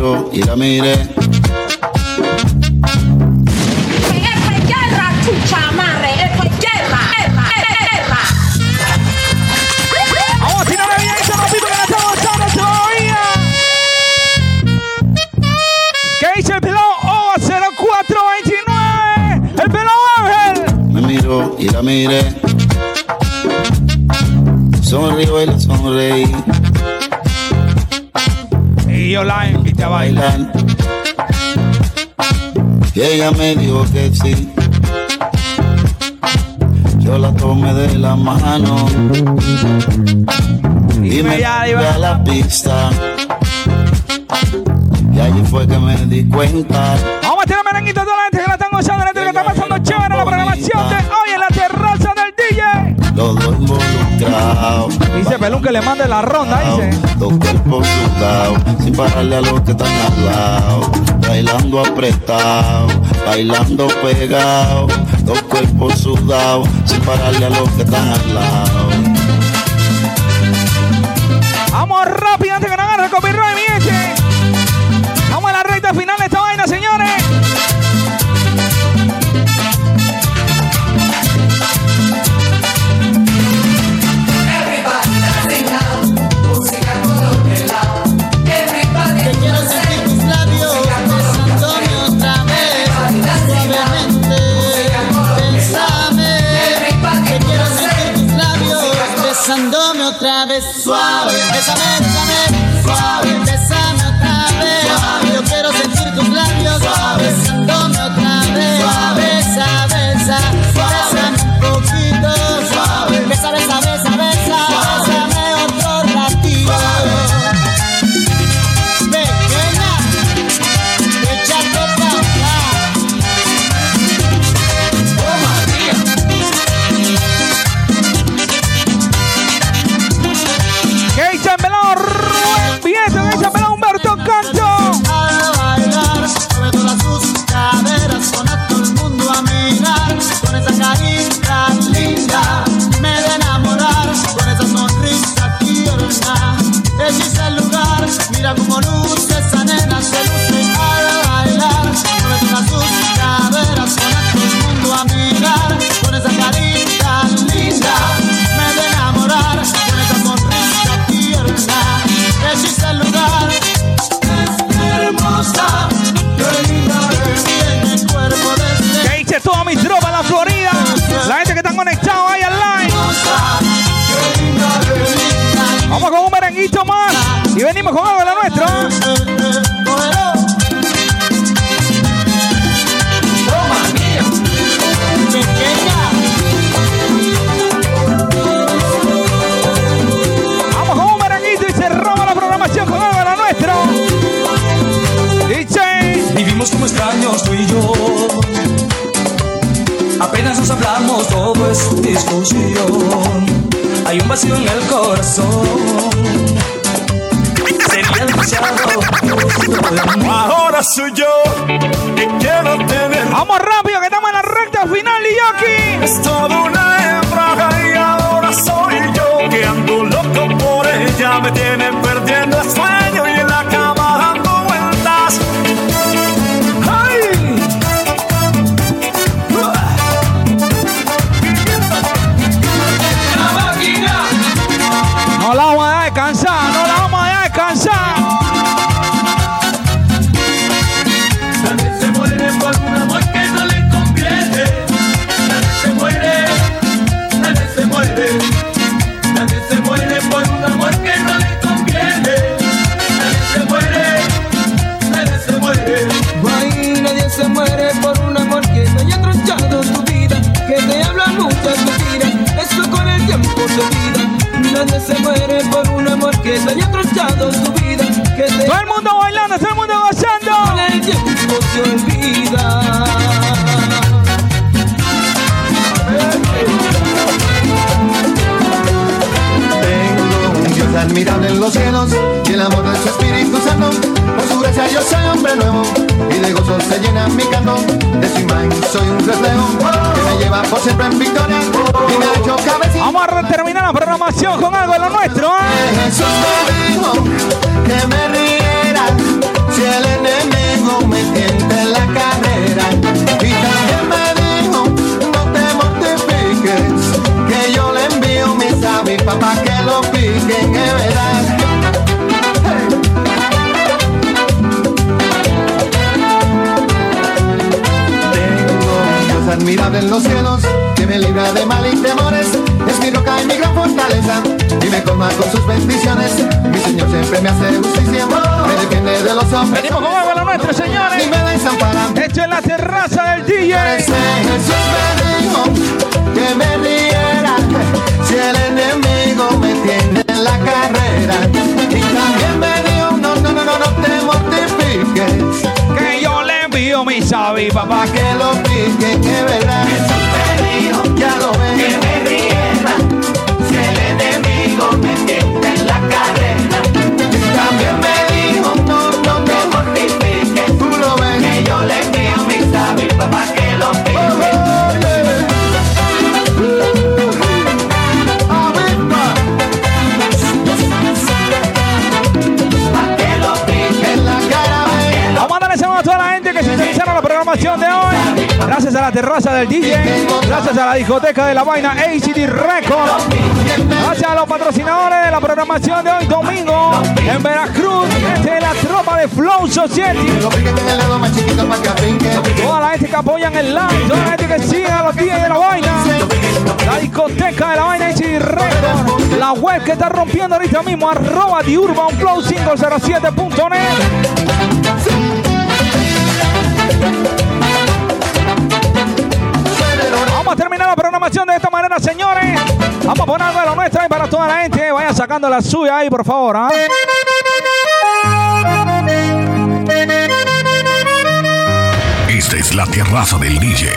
Me y la miré. Esto es guerra, chucha amarre. Esto es guerra, guerra, guerra. Vamos a tirarle bien ese rapito que no estamos echando todavía. ¿Qué dice el pelado O 0429? El pelado Ángel. Me miro y la miré. Sonrío y la sonreí. Y yo la a bailar. Y ella me dijo que sí. Yo la tomé de la mano. Y me llevé a la pista. Y allí fue que me di cuenta. Vamos a tirar merenguito a toda la gente que la están gozando, la gente que está pasando chévere la programación de hoy Dos involucrados. Dice Pelún que le mande la ronda, dice. Dos cuerpos sudados, sin pararle a los que están al lado. Bailando apretado, bailando pegado. Dos cuerpos sudados, sin pararle a los que están al lado. Vamos rápido antes que nos agarre el copyright, mi gente. se muere por un amor que le haya tronchado su vida. Que se... Todo el mundo bailando, todo el mundo gozando. Con el tiempo se olvida. Tengo un Dios admirable en los cielos y el amor de su Espíritu Santo. Por su gracia yo soy hombre nuevo y de gozo se llena mi canto. De su imagen soy un reflejo que me lleva por siempre en victoria y me ha hecho cabecita. Vamos a terminar la programación con algo de lo nuestro. ¿eh? Que Jesús me dijo que me riera si el enemigo me tienta en la carrera. Y también me dijo no te mortifiques que yo le envío mis avispas para que lo piquen. Es verdad. admirable en los cielos, que me libra de mal y temores, es mi roca y mi gran fortaleza, y me colma con sus bendiciones, mi Señor siempre me hace justicia, me defiende de los hombres. Venimos con agua la nuestra, señores, y me desamparan. Esto es la terraza del DJ. Jesús me dijo que me riera, si el enemigo me tiene en la carrera. lo misa, papá. Que lo pique, que verdad. terraza del DJ. Gracias a la discoteca de la vaina ACD Record. Gracias a los patrocinadores de la programación de hoy domingo en Veracruz. Desde la tropa de Flow Society. Toda la gente que apoyan el live. Toda la gente que sigue a los DJs de la vaina. La discoteca de la vaina ACD Record. La web que está rompiendo ahorita mismo. Arroba diurbanflow507.net. de esta manera, señores. Vamos a poner algo de lo nuestro ahí para toda la gente. Vaya sacando la suya ahí, por favor. ¿ah? Esta es la terraza del DJ.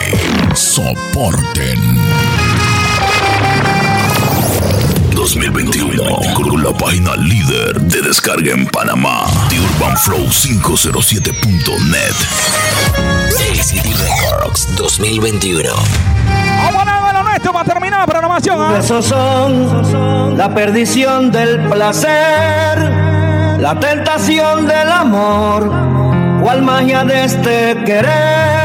Soporten. 2021 con la página líder de descarga en Panamá, The Urban Flow 507.net. ACD Records 2021. Vamos a poner algo de lo nuestro para terminar la programación. Besos son la perdición del placer, la tentación del amor, cual magia de este querer.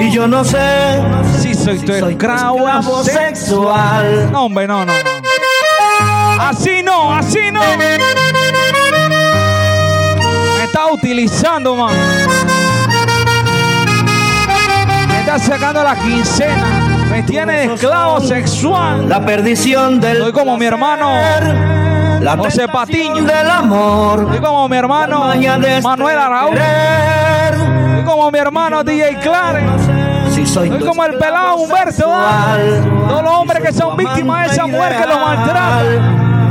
Y yo no sé si soy tu esclavo sexual. No, hombre, no, no, no. Así no, así no. Me está utilizando, man. Me está sacando la quincena. Me tiene de esclavo sexual. La perdición del Soy como mi hermano la José Patiño. del amor. Soy como mi hermano Manuel Araújo. Soy como mi hermano DJ Clarence. Si soy como el pelado Humberto. Todos los hombres que son víctimas de esa mujer que los maltrata.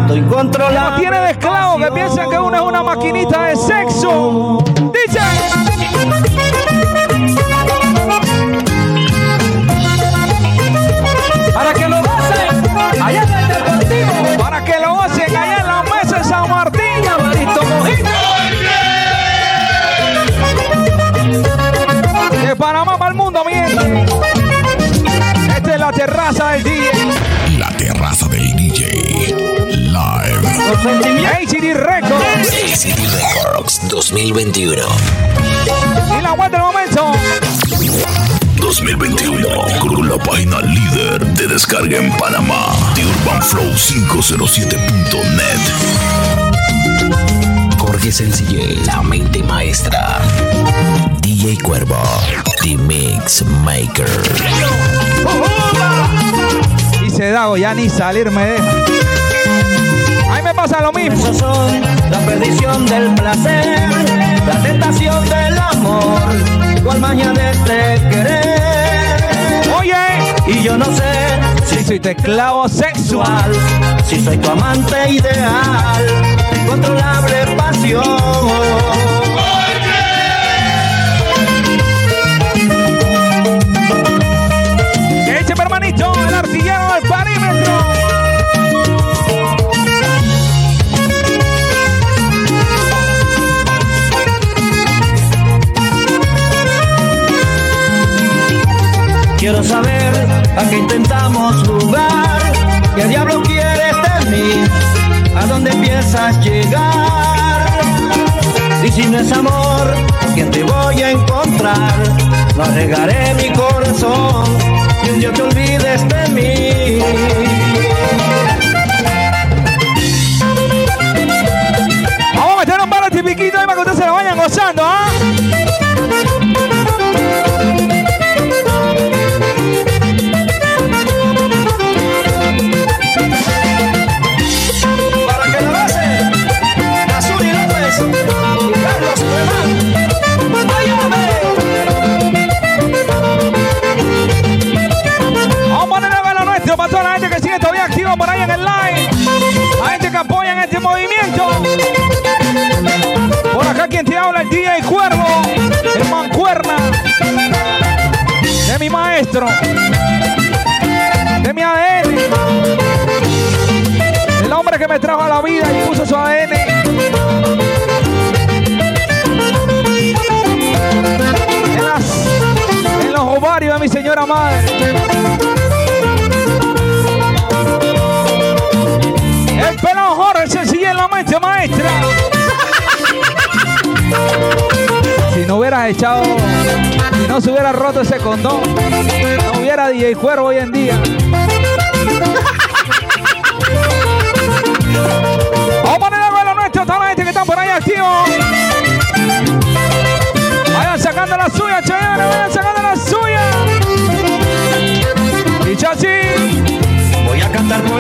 Estoy controlado. no tiene de esclavo, que piensan que uno es una maquinita de sexo. Dice. Esta es la terraza del DJ. La terraza del DJ. Live. HD Records. ACD Records 2021. Y la web del momento. 2021 con la página líder de descarga en Panamá, The Urban Flow 507.net. Jorge Sencillé, la mente maestra. DJ Cuervo, The Mix Maker. Dice Dago, ya ni salir me deja. Ahí me pasa lo mismo. Son la perdición del placer, la tentación del amor, cual magia de este querer. Oye, Y yo no sé si soy tu esclavo sexual. sexual, si soy tu amante ideal, incontrolable pasión. Hermanito, el artillero del parímetro. Quiero saber a qué intentamos jugar, qué diablo quieres de mí, a dónde piensas llegar. Y si no es amor, ¿quién te voy a encontrar? No arriesgaré mi corazón y un día te olvides de mí. Vamos a meter un par de tipiquitos ahí para que ustedes se lo vayan gozando, ¿ah? Movimiento. Por acá quien te habla el DJ Cuervo, el mancuerna de mi maestro, de mi ADN, el hombre que me trajo a la vida y puso su ADN. En, en los ovarios de mi señora madre. El pelón Jorge la maestra. Si no hubieras echado, si no se hubiera roto ese condón, no hubiera DJ Cuero hoy en día. Vamos a poner algo a lo nuestro, toda la gente que están por ahí activos. Vayan sacando la suya, chavales, vayan sacando la suya. Y chachi activo.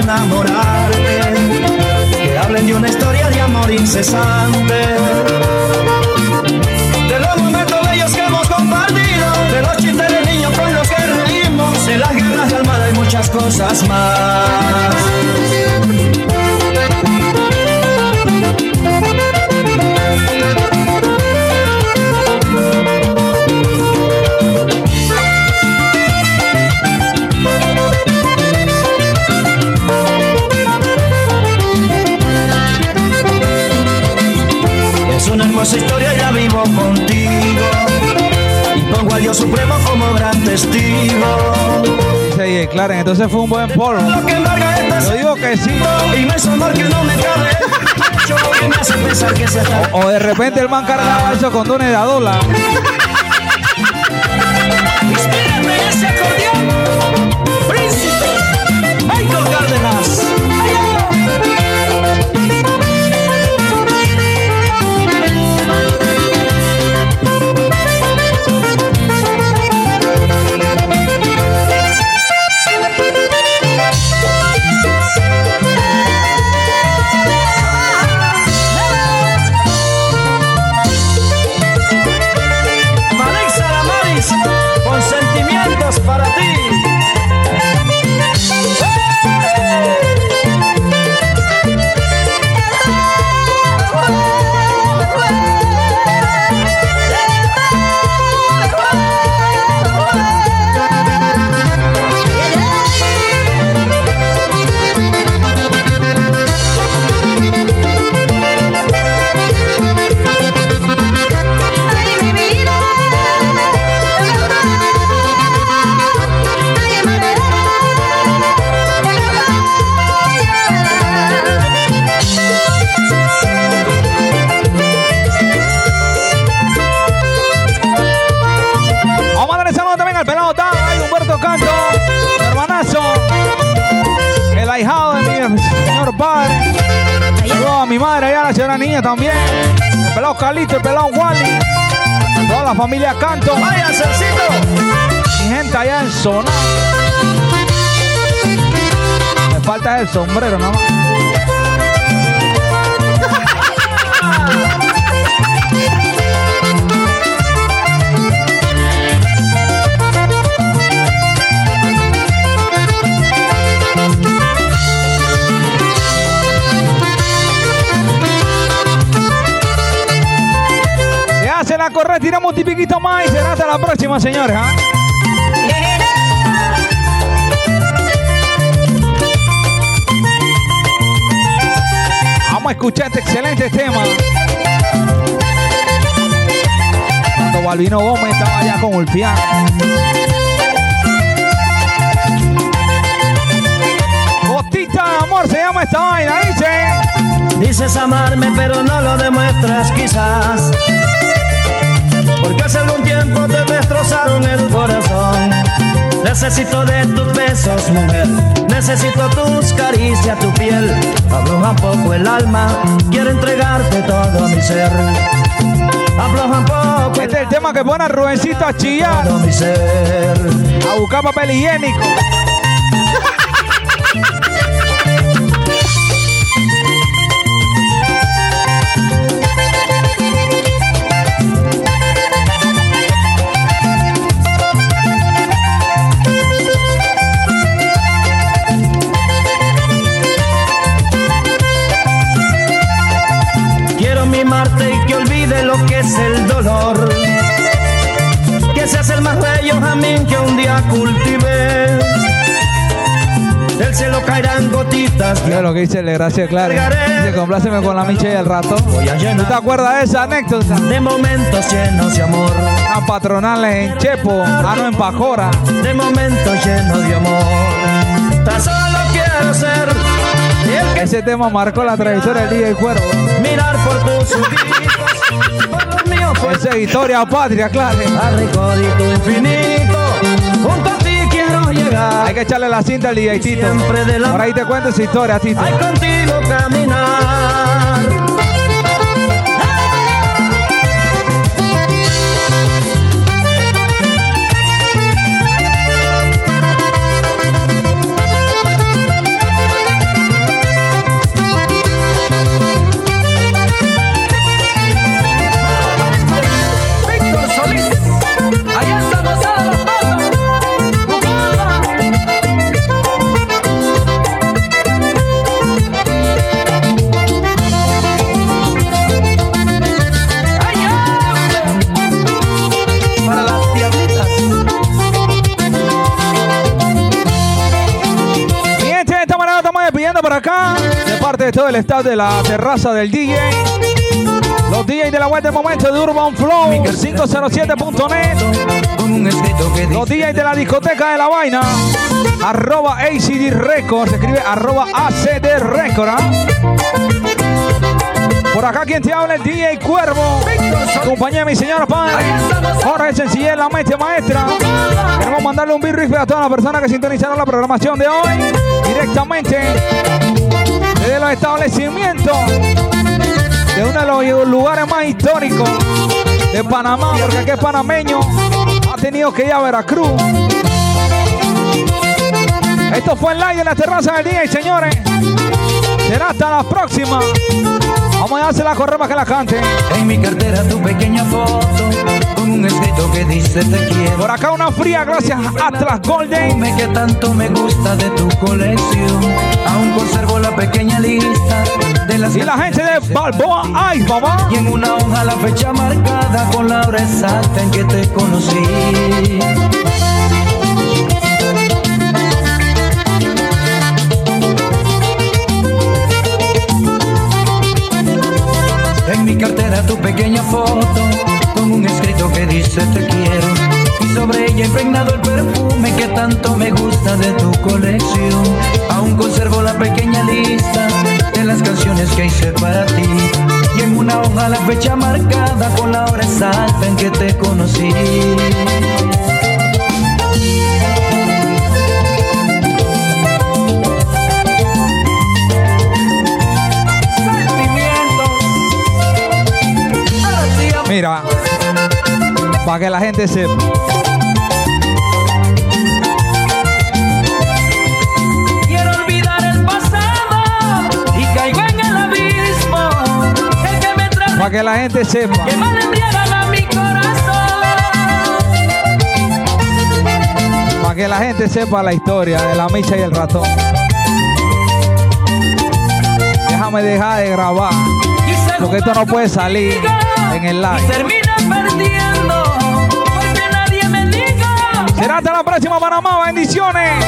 enamorarte. Que hablen de una historia de amor incesante. De los momentos bellos que hemos compartido, de los chistes de niños con los que reímos, de las guerras de almada y muchas cosas más. Es una hermosa historia y la vivo contigo. Y pongo a Dios Supremo como gran testigo. Dice DJ Clarence, entonces fue un buen polvo. Yo digo que sí. O de repente el man cargaba eso con dones de dólar. La niña también. El pelado Calito, el pelado Wally. Toda la familia Canto. ¡Vaya, Celcito! Mi gente allá en zona. Me falta el sombrero, nada más. Correcta, tiramos un tipiquito más y será hasta la próxima, señores. ¿ah? Vamos a escuchar este excelente tema. Cuando Balvino Gómez estaba allá con el piano. Gotita de amor se llama esta vaina, dice. Dices amarme, pero no lo demuestras quizás. Porque hace algún tiempo te destrozaron el corazón. Necesito de tus besos, mujer. Necesito tus caricias, tu piel. Abroja un poco el alma. Quiero entregarte todo mi ser. Abroja un poco. Este es el tema que pone a Rubencito a chillar. Todo mi ser. A buscar papel higiénico. Dolor. Que seas el más bello jamín que un día cultivé. Del cielo caerán gotitas. Mira lo que dice el gracias Clara. Dice, compláceme con la micha y el rato. ¿Tú te acuerdas de esa anécdota? De momentos llenos de amor. A patronales en Chepo, ah no en Pajora. De momentos llenos de amor. Tan solo quiero ser Ese tema marcó la trayectoria del DJ Cuervo. mirar por tus ojitos. Esa es historia patria, claro. a recódito infinito. Junto a ti quiero llegar. Hay que echarle la cinta al DJ Tito. Por ahí te cuento esa historia, Tito. Ay, contigo caminar. De todo el staff de la terraza del DJ. Los DJs de la web del momento de Urban Flow 507.net. Los DJs de la discoteca de la vaina. Arroba ACD Records. Se escribe arroba ACD Records. ¿ah? Por acá quien te habla el DJ Cuervo. Compañía de mi señora padre. Jorge Sencillez, la mente maestra. Queremos mandarle un big a todas las personas que sintonizaron la programación de hoy. Directamente desde los establecimientos de uno de los lugares más históricos de Panamá, porque aquí es panameño, ha tenido que ir a Veracruz. Esto fue el live de la terraza del día y señores, será hasta la próxima. Vamos a darse la correa para que la cante. En mi cartera tu pequeña foto con un escrito que dice te quiero. Por acá una fría gracias a Atlas Golden. Dime que tanto me gusta de tu colección. Aún conservo la pequeña lista de las Y la gente de Balboa, ay papá. Y en una hoja la fecha marcada con la hora exacta en que te conocí. Mi cartera tu pequeña foto con un escrito que dice te quiero. Y sobre ella impregnado el perfume que tanto me gusta de tu colección. Aún conservo la pequeña lista de las canciones que hice para ti. Y en una hoja la fecha marcada con la hora exacta en que te conocí. Mira, para que la gente sepa. Quiero olvidar el pasado y caigo en el abismo. El que me Para que la gente sepa. que mal a mi corazón. Para que la gente sepa la historia de la micha y el ratón. Déjame dejar de grabar. Porque esto no puede salir en el live. Termina perdiendo porque nadie me diga. Será hasta la próxima Panamá. Bendiciones.